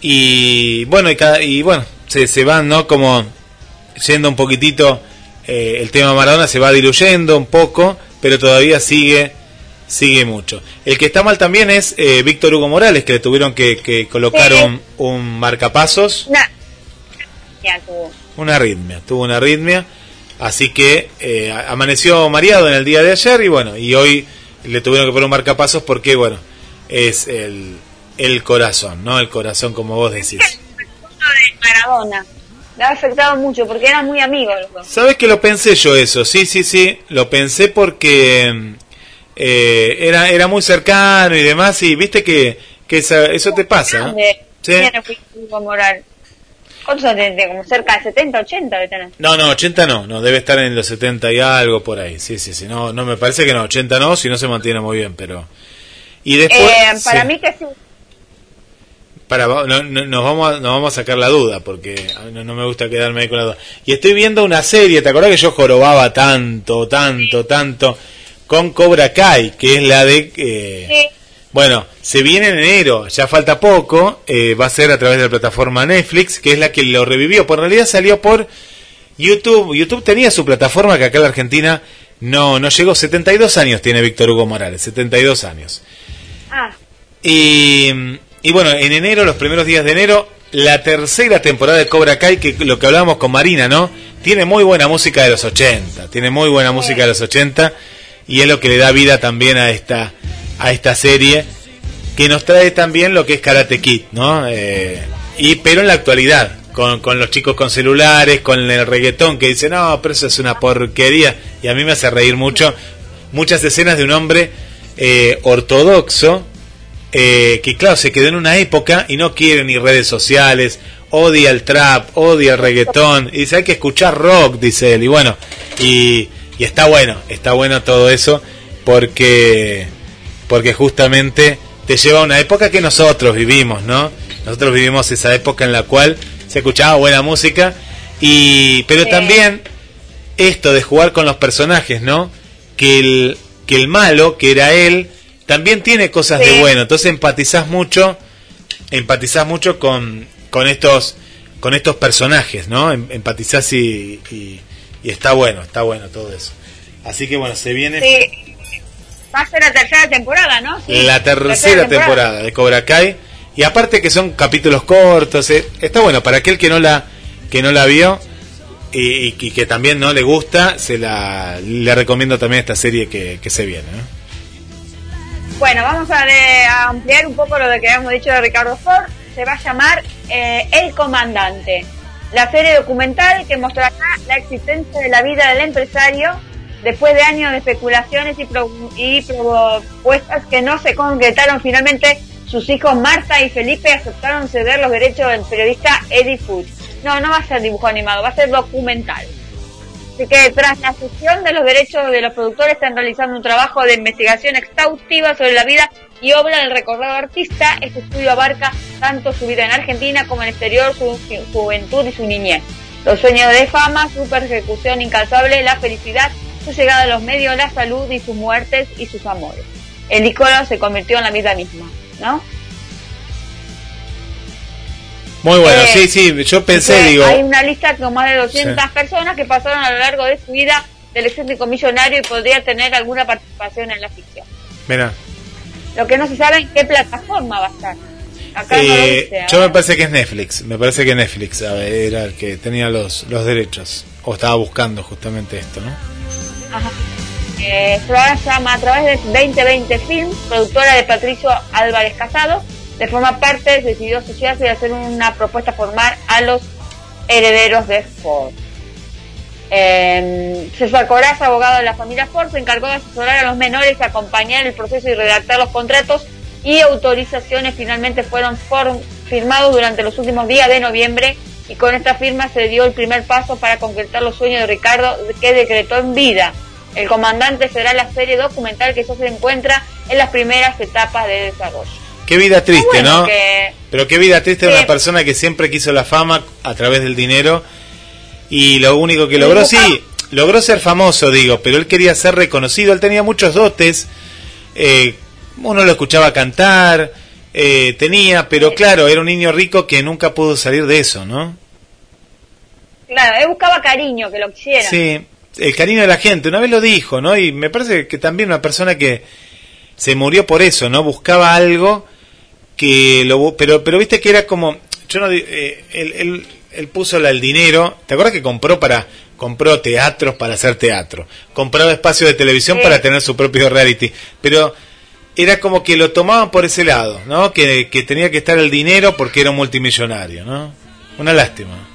Y bueno, y, cada, y bueno, se, se van, ¿no? Como yendo un poquitito, el tema Maradona se va diluyendo un poco, pero todavía sigue sigue mucho. El que está mal también es Víctor Hugo Morales, que le tuvieron que, colocar un, un marcapasos. tuvo. Una arritmia, tuvo una arritmia. Así que eh, amaneció mareado en el día de ayer y bueno, y hoy le tuvieron que poner un marcapasos porque, bueno, es el, el corazón, ¿no? El corazón, como vos decís. de Maradona. Le ha afectado mucho porque eran muy amigos los dos. ¿Sabes que lo pensé yo eso? Sí, sí, sí, lo pensé porque eh, era, era muy cercano y demás y viste que, que eso te pasa. ¿Sí? ¿Cuántos años Como cerca de 70, 80 debe tener. No, no, 80 no, no, debe estar en los 70 y algo por ahí. Sí, sí, sí, no, no me parece que no, 80 no, si no se mantiene muy bien, pero... Y después... Eh, para mí que sí. Para, no, nos, vamos a, nos vamos a sacar la duda, porque no, me gusta quedarme ahí con la duda. Y estoy viendo una serie, ¿te acordás que yo jorobaba tanto, tanto, tanto con Cobra Kai, que es la de... Eh, sí bueno, se viene en enero, ya falta poco, eh, va a ser a través de la plataforma Netflix, que es la que lo revivió. Por realidad salió por YouTube. YouTube tenía su plataforma que acá en la Argentina no, no llegó. 72 años tiene Víctor Hugo Morales, 72 años. Ah. Y, y bueno, en enero, los primeros días de enero, la tercera temporada de Cobra Kai, que lo que hablábamos con Marina, ¿no? Tiene muy buena música de los 80, tiene muy buena música de los 80 y es lo que le da vida también a esta a esta serie que nos trae también lo que es Karate Kid, ¿no? Eh, y pero en la actualidad, con, con, los chicos con celulares, con el reggaetón que dice, no, pero eso es una porquería, y a mí me hace reír mucho, muchas escenas de un hombre eh, ortodoxo, eh, que claro, se quedó en una época y no quiere ni redes sociales, odia el trap, odia el reggaetón, y dice, hay que escuchar rock, dice él, y bueno, y, y está bueno, está bueno todo eso, porque porque justamente te lleva a una época que nosotros vivimos, ¿no? Nosotros vivimos esa época en la cual se escuchaba buena música y pero también esto de jugar con los personajes, ¿no? Que el que el malo, que era él, también tiene cosas de bueno, entonces empatizás mucho, empatizás mucho con, con estos con estos personajes, ¿no? Em, empatizás y, y, está bueno, está bueno todo eso. Así que bueno, se viene Va a ser la tercera temporada, ¿no? la tercera, temporada. de Cobra Kai. Y aparte que son capítulos cortos, eh, está bueno para aquel que no la que no la vio y, que también no le gusta, se la le recomiendo también esta serie que, se viene. Bueno, vamos a, ampliar un poco lo que habíamos dicho de Ricardo Ford. Se va a llamar eh, El Comandante, la serie documental que mostrará la existencia de la vida del empresario después de años de especulaciones y, y propuestas que no se concretaron, finalmente sus hijos Marta y Felipe aceptaron ceder los derechos del periodista Eddie Food. No, no va a ser dibujo animado, va a ser documental. Así que tras la cesión de los derechos de los productores están realizando un trabajo de investigación exhaustiva sobre la vida y obra del recordado artista. Este estudio abarca tanto su vida en Argentina como en el exterior, su juventud y su niñez. Los sueños de fama, su persecución incansable, la felicidad su llegada a los medios, la salud y sus muertes y sus amores. El ícono se convirtió en la vida misma, ¿no? Muy bueno, eh, sí, sí, yo pensé, digo... Hay una lista con más de 200 personas que pasaron a lo largo de su vida del excéntrico millonario y podría tener alguna participación en la ficción. Mira. Lo que no se sabe en qué plataforma va a estar. Acá eh, yo me parece que es Netflix, me parece que Netflix era el que tenía los, los derechos, o estaba buscando justamente esto, ¿no? Ajá. Eh, se llama a través de 2020 Film, productora de Patricio Álvarez Casado. De forma parte, decidió asociarse y hacer una propuesta formal a los herederos de Ford. Eh, César Coraza, abogado de la familia Ford, se encargó de asesorar a los menores, acompañar el proceso y redactar los contratos y autorizaciones finalmente fueron firmados durante los últimos días de noviembre y con esta firma se dio el primer paso para concretar los sueños de Ricardo que decretó en vida. El comandante será la serie documental que ya se encuentra en las primeras etapas de desarrollo. Qué vida triste, ¿no? Pero qué vida triste de una persona que siempre quiso la fama a través del dinero y lo único que logró, sí, logró ser famoso, digo, pero él quería ser reconocido, él tenía muchos dotes, eh, uno lo escuchaba cantar, eh, tenía, pero claro, era un niño rico que nunca pudo salir de eso, ¿no? Claro, él buscaba cariño, que lo quisiera. Sí, el cariño de la gente, una vez lo dijo, ¿no? Y me parece que también una persona que se murió por eso, ¿no? Buscaba algo que lo... Pero, pero viste que era como... Yo no... Eh, él, él, puso el dinero, ¿te acuerdas que compró para compró teatros para hacer teatro, compraba espacios de televisión para tener su propio reality, pero era como que lo tomaban por ese lado, ¿no? Que, que tenía que estar el dinero porque era un multimillonario, ¿no? Una lástima.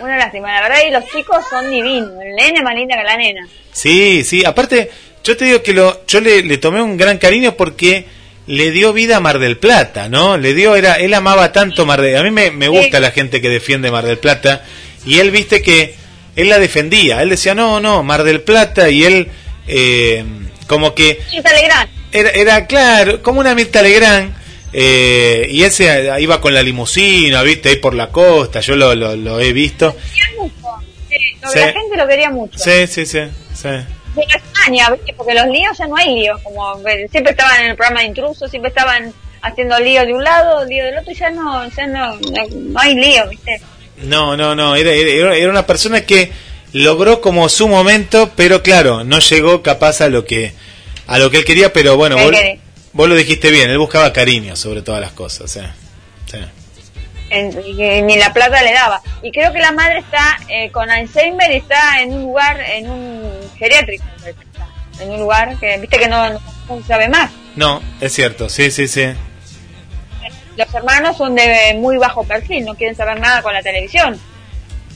Una lástima, la verdad, y los chicos son divinos. El nene más linda que la nena. Sí, sí, aparte, yo te digo que lo, yo le, le tomé un gran cariño porque le dio vida a Mar del Plata, ¿no? Le dio, era, él amaba tanto Mar del A mí me, me gusta la gente que defiende Mar del Plata y él, viste que él la defendía, él decía, no, no, Mar del Plata y él, eh, como que... Era, era, claro, como una Mirta Legrand eh, y ese iba con la limusina, viste, ahí por la costa, yo lo, lo, he visto. La gente lo quería mucho. Sí, sí, sí. sí. De España, porque los líos ya no hay líos, como siempre estaban en el programa de intrusos, siempre estaban haciendo líos de un lado, lío del otro, y ya no, ya no, no, hay lío, viste. No, no, no, era, era, una persona que logró como su momento, pero claro, no llegó capaz a lo que a lo que él quería, pero bueno, Vos lo dijiste bien, él buscaba cariño sobre todas las cosas. ¿eh? Ni la plata le daba. Y creo que la madre está eh, con Alzheimer y está en un lugar, en un geriátrico. En un lugar que, viste que no, no, sabe más. No, es cierto, sí, sí, sí. Los hermanos son de muy bajo perfil, no quieren saber nada con la televisión.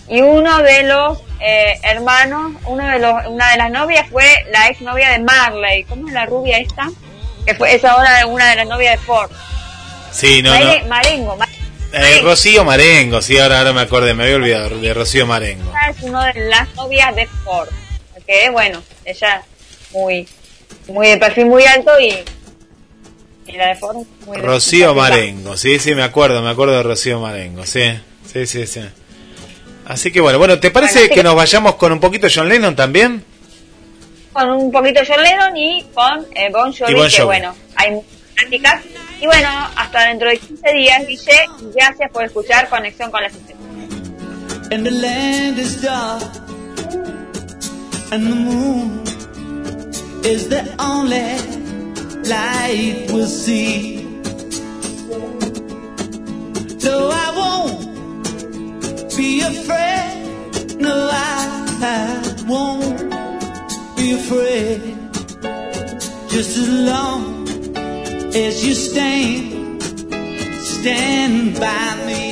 Y uno de los eh, hermanos, uno de los, una de las novias fue la ex novia de Marley. ¿Cómo es la rubia esta? que fue, es ahora una de las novias de Ford. Sí, no, Marengo. Eh, Rocío Marengo, sí, ahora, ahora me acordé, me había olvidado de Rocío Marengo. Es una de las novias de Ford, que bueno, ella muy, muy de perfil muy alto y, y la de Ford muy Rocío Marengo, sí, sí, me acuerdo, me acuerdo de Rocío Marengo, sí, sí, sí, sí. Así que bueno, bueno, ¿te parece que, que nos vayamos con un poquito John Lennon también? con un poquito John Lennon y con eh, Bon Jovi, que bueno, hay prácticas. Y bueno, hasta dentro de 15 días, Guille, gracias por escuchar Conexión con la Estrellas. Light we'll see. So I won't be afraid, no, I won't be afraid. Just as long as you stand, stand by me.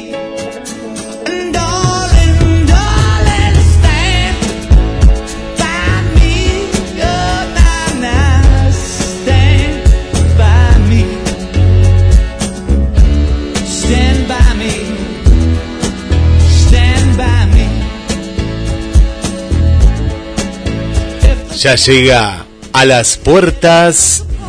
Ya llega a las puertas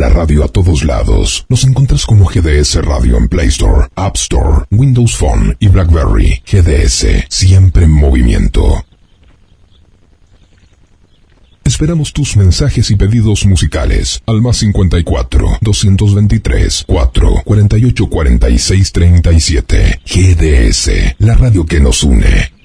la radio a todos lados. Nos encuentras como GDS Radio en Play Store, App Store, Windows Phone y BlackBerry. GDS, siempre en movimiento. Esperamos tus mensajes y pedidos musicales al más 54 223 4 48 46 37. GDS, la radio que nos une.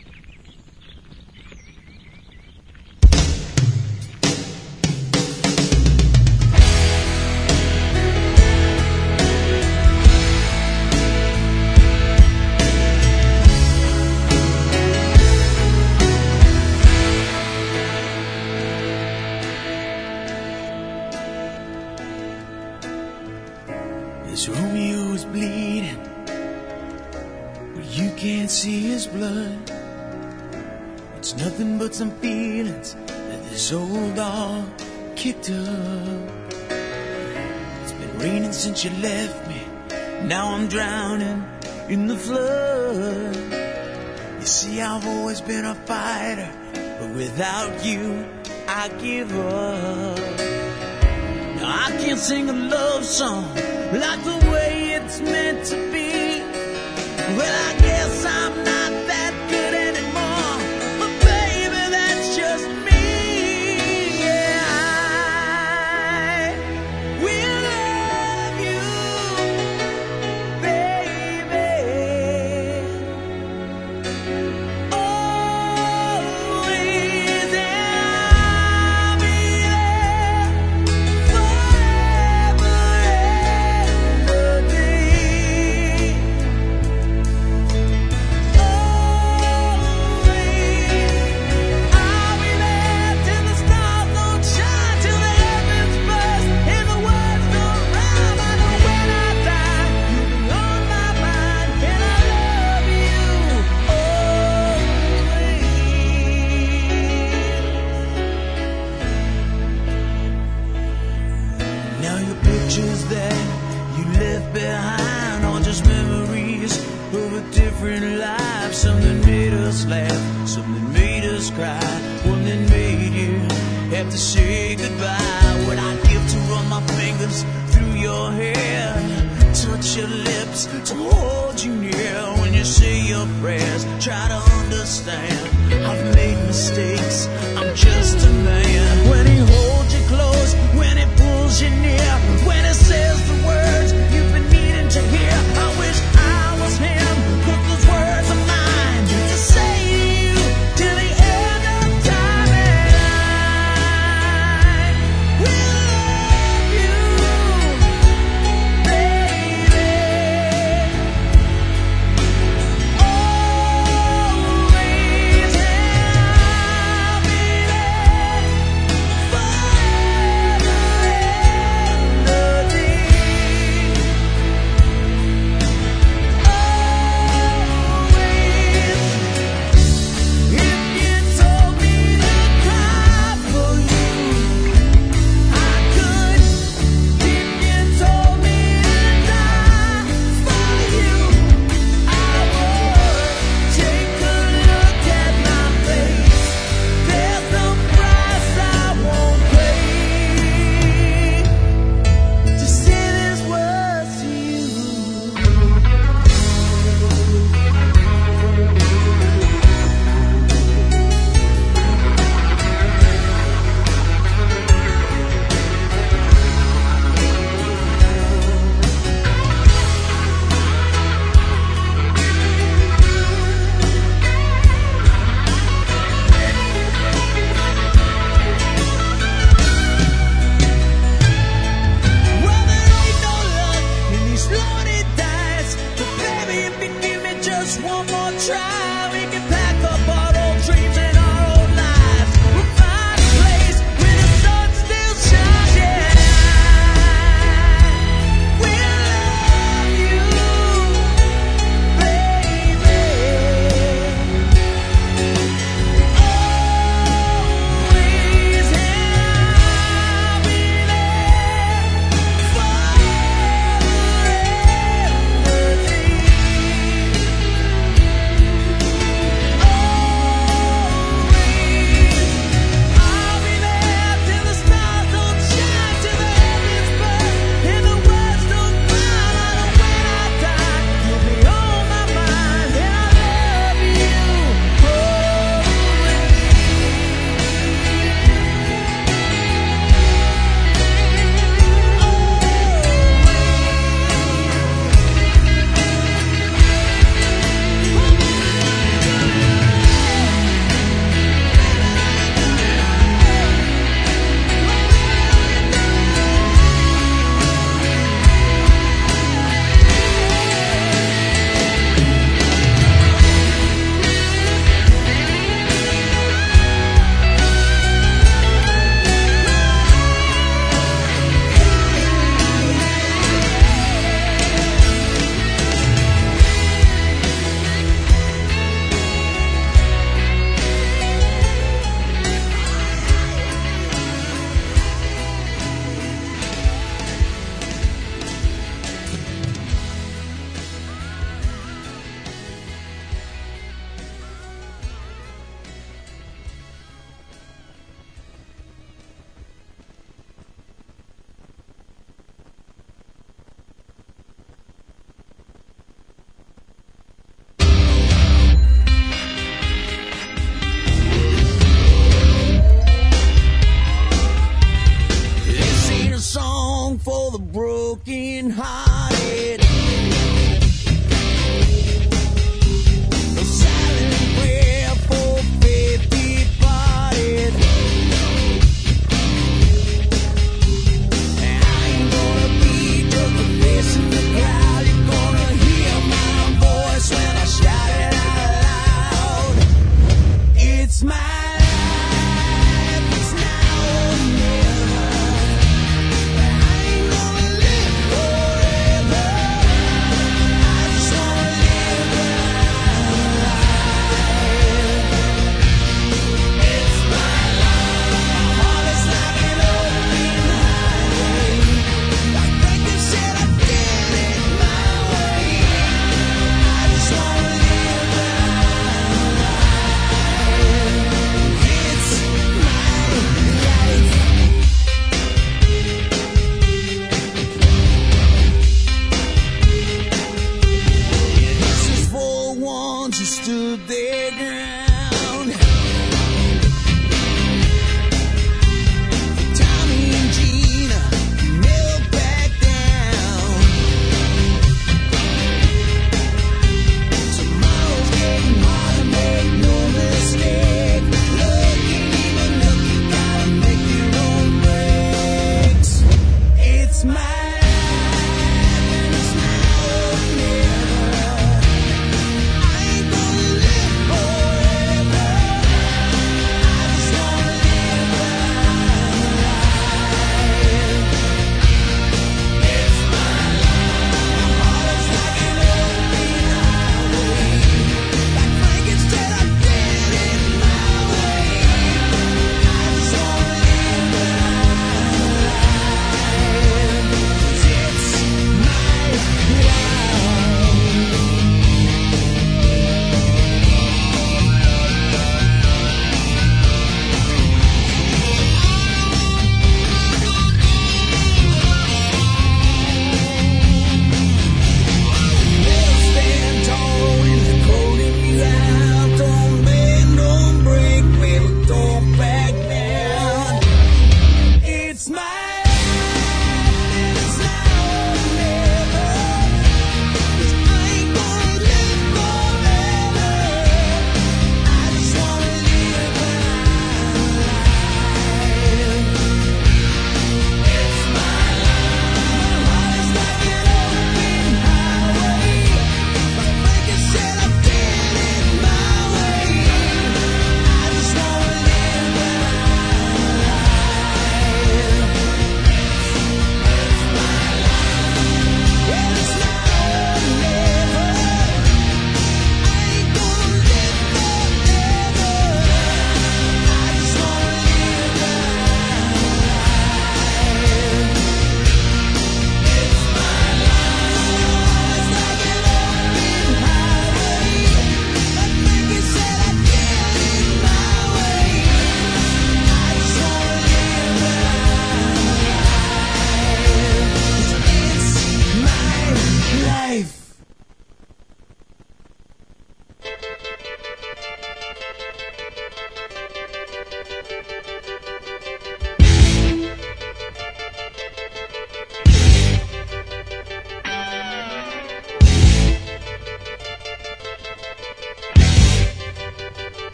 in the flood. You see, I've always been a fighter, but without you, I give up. Now, I can't sing a love song like the way it's meant to be. Well, I try to understand.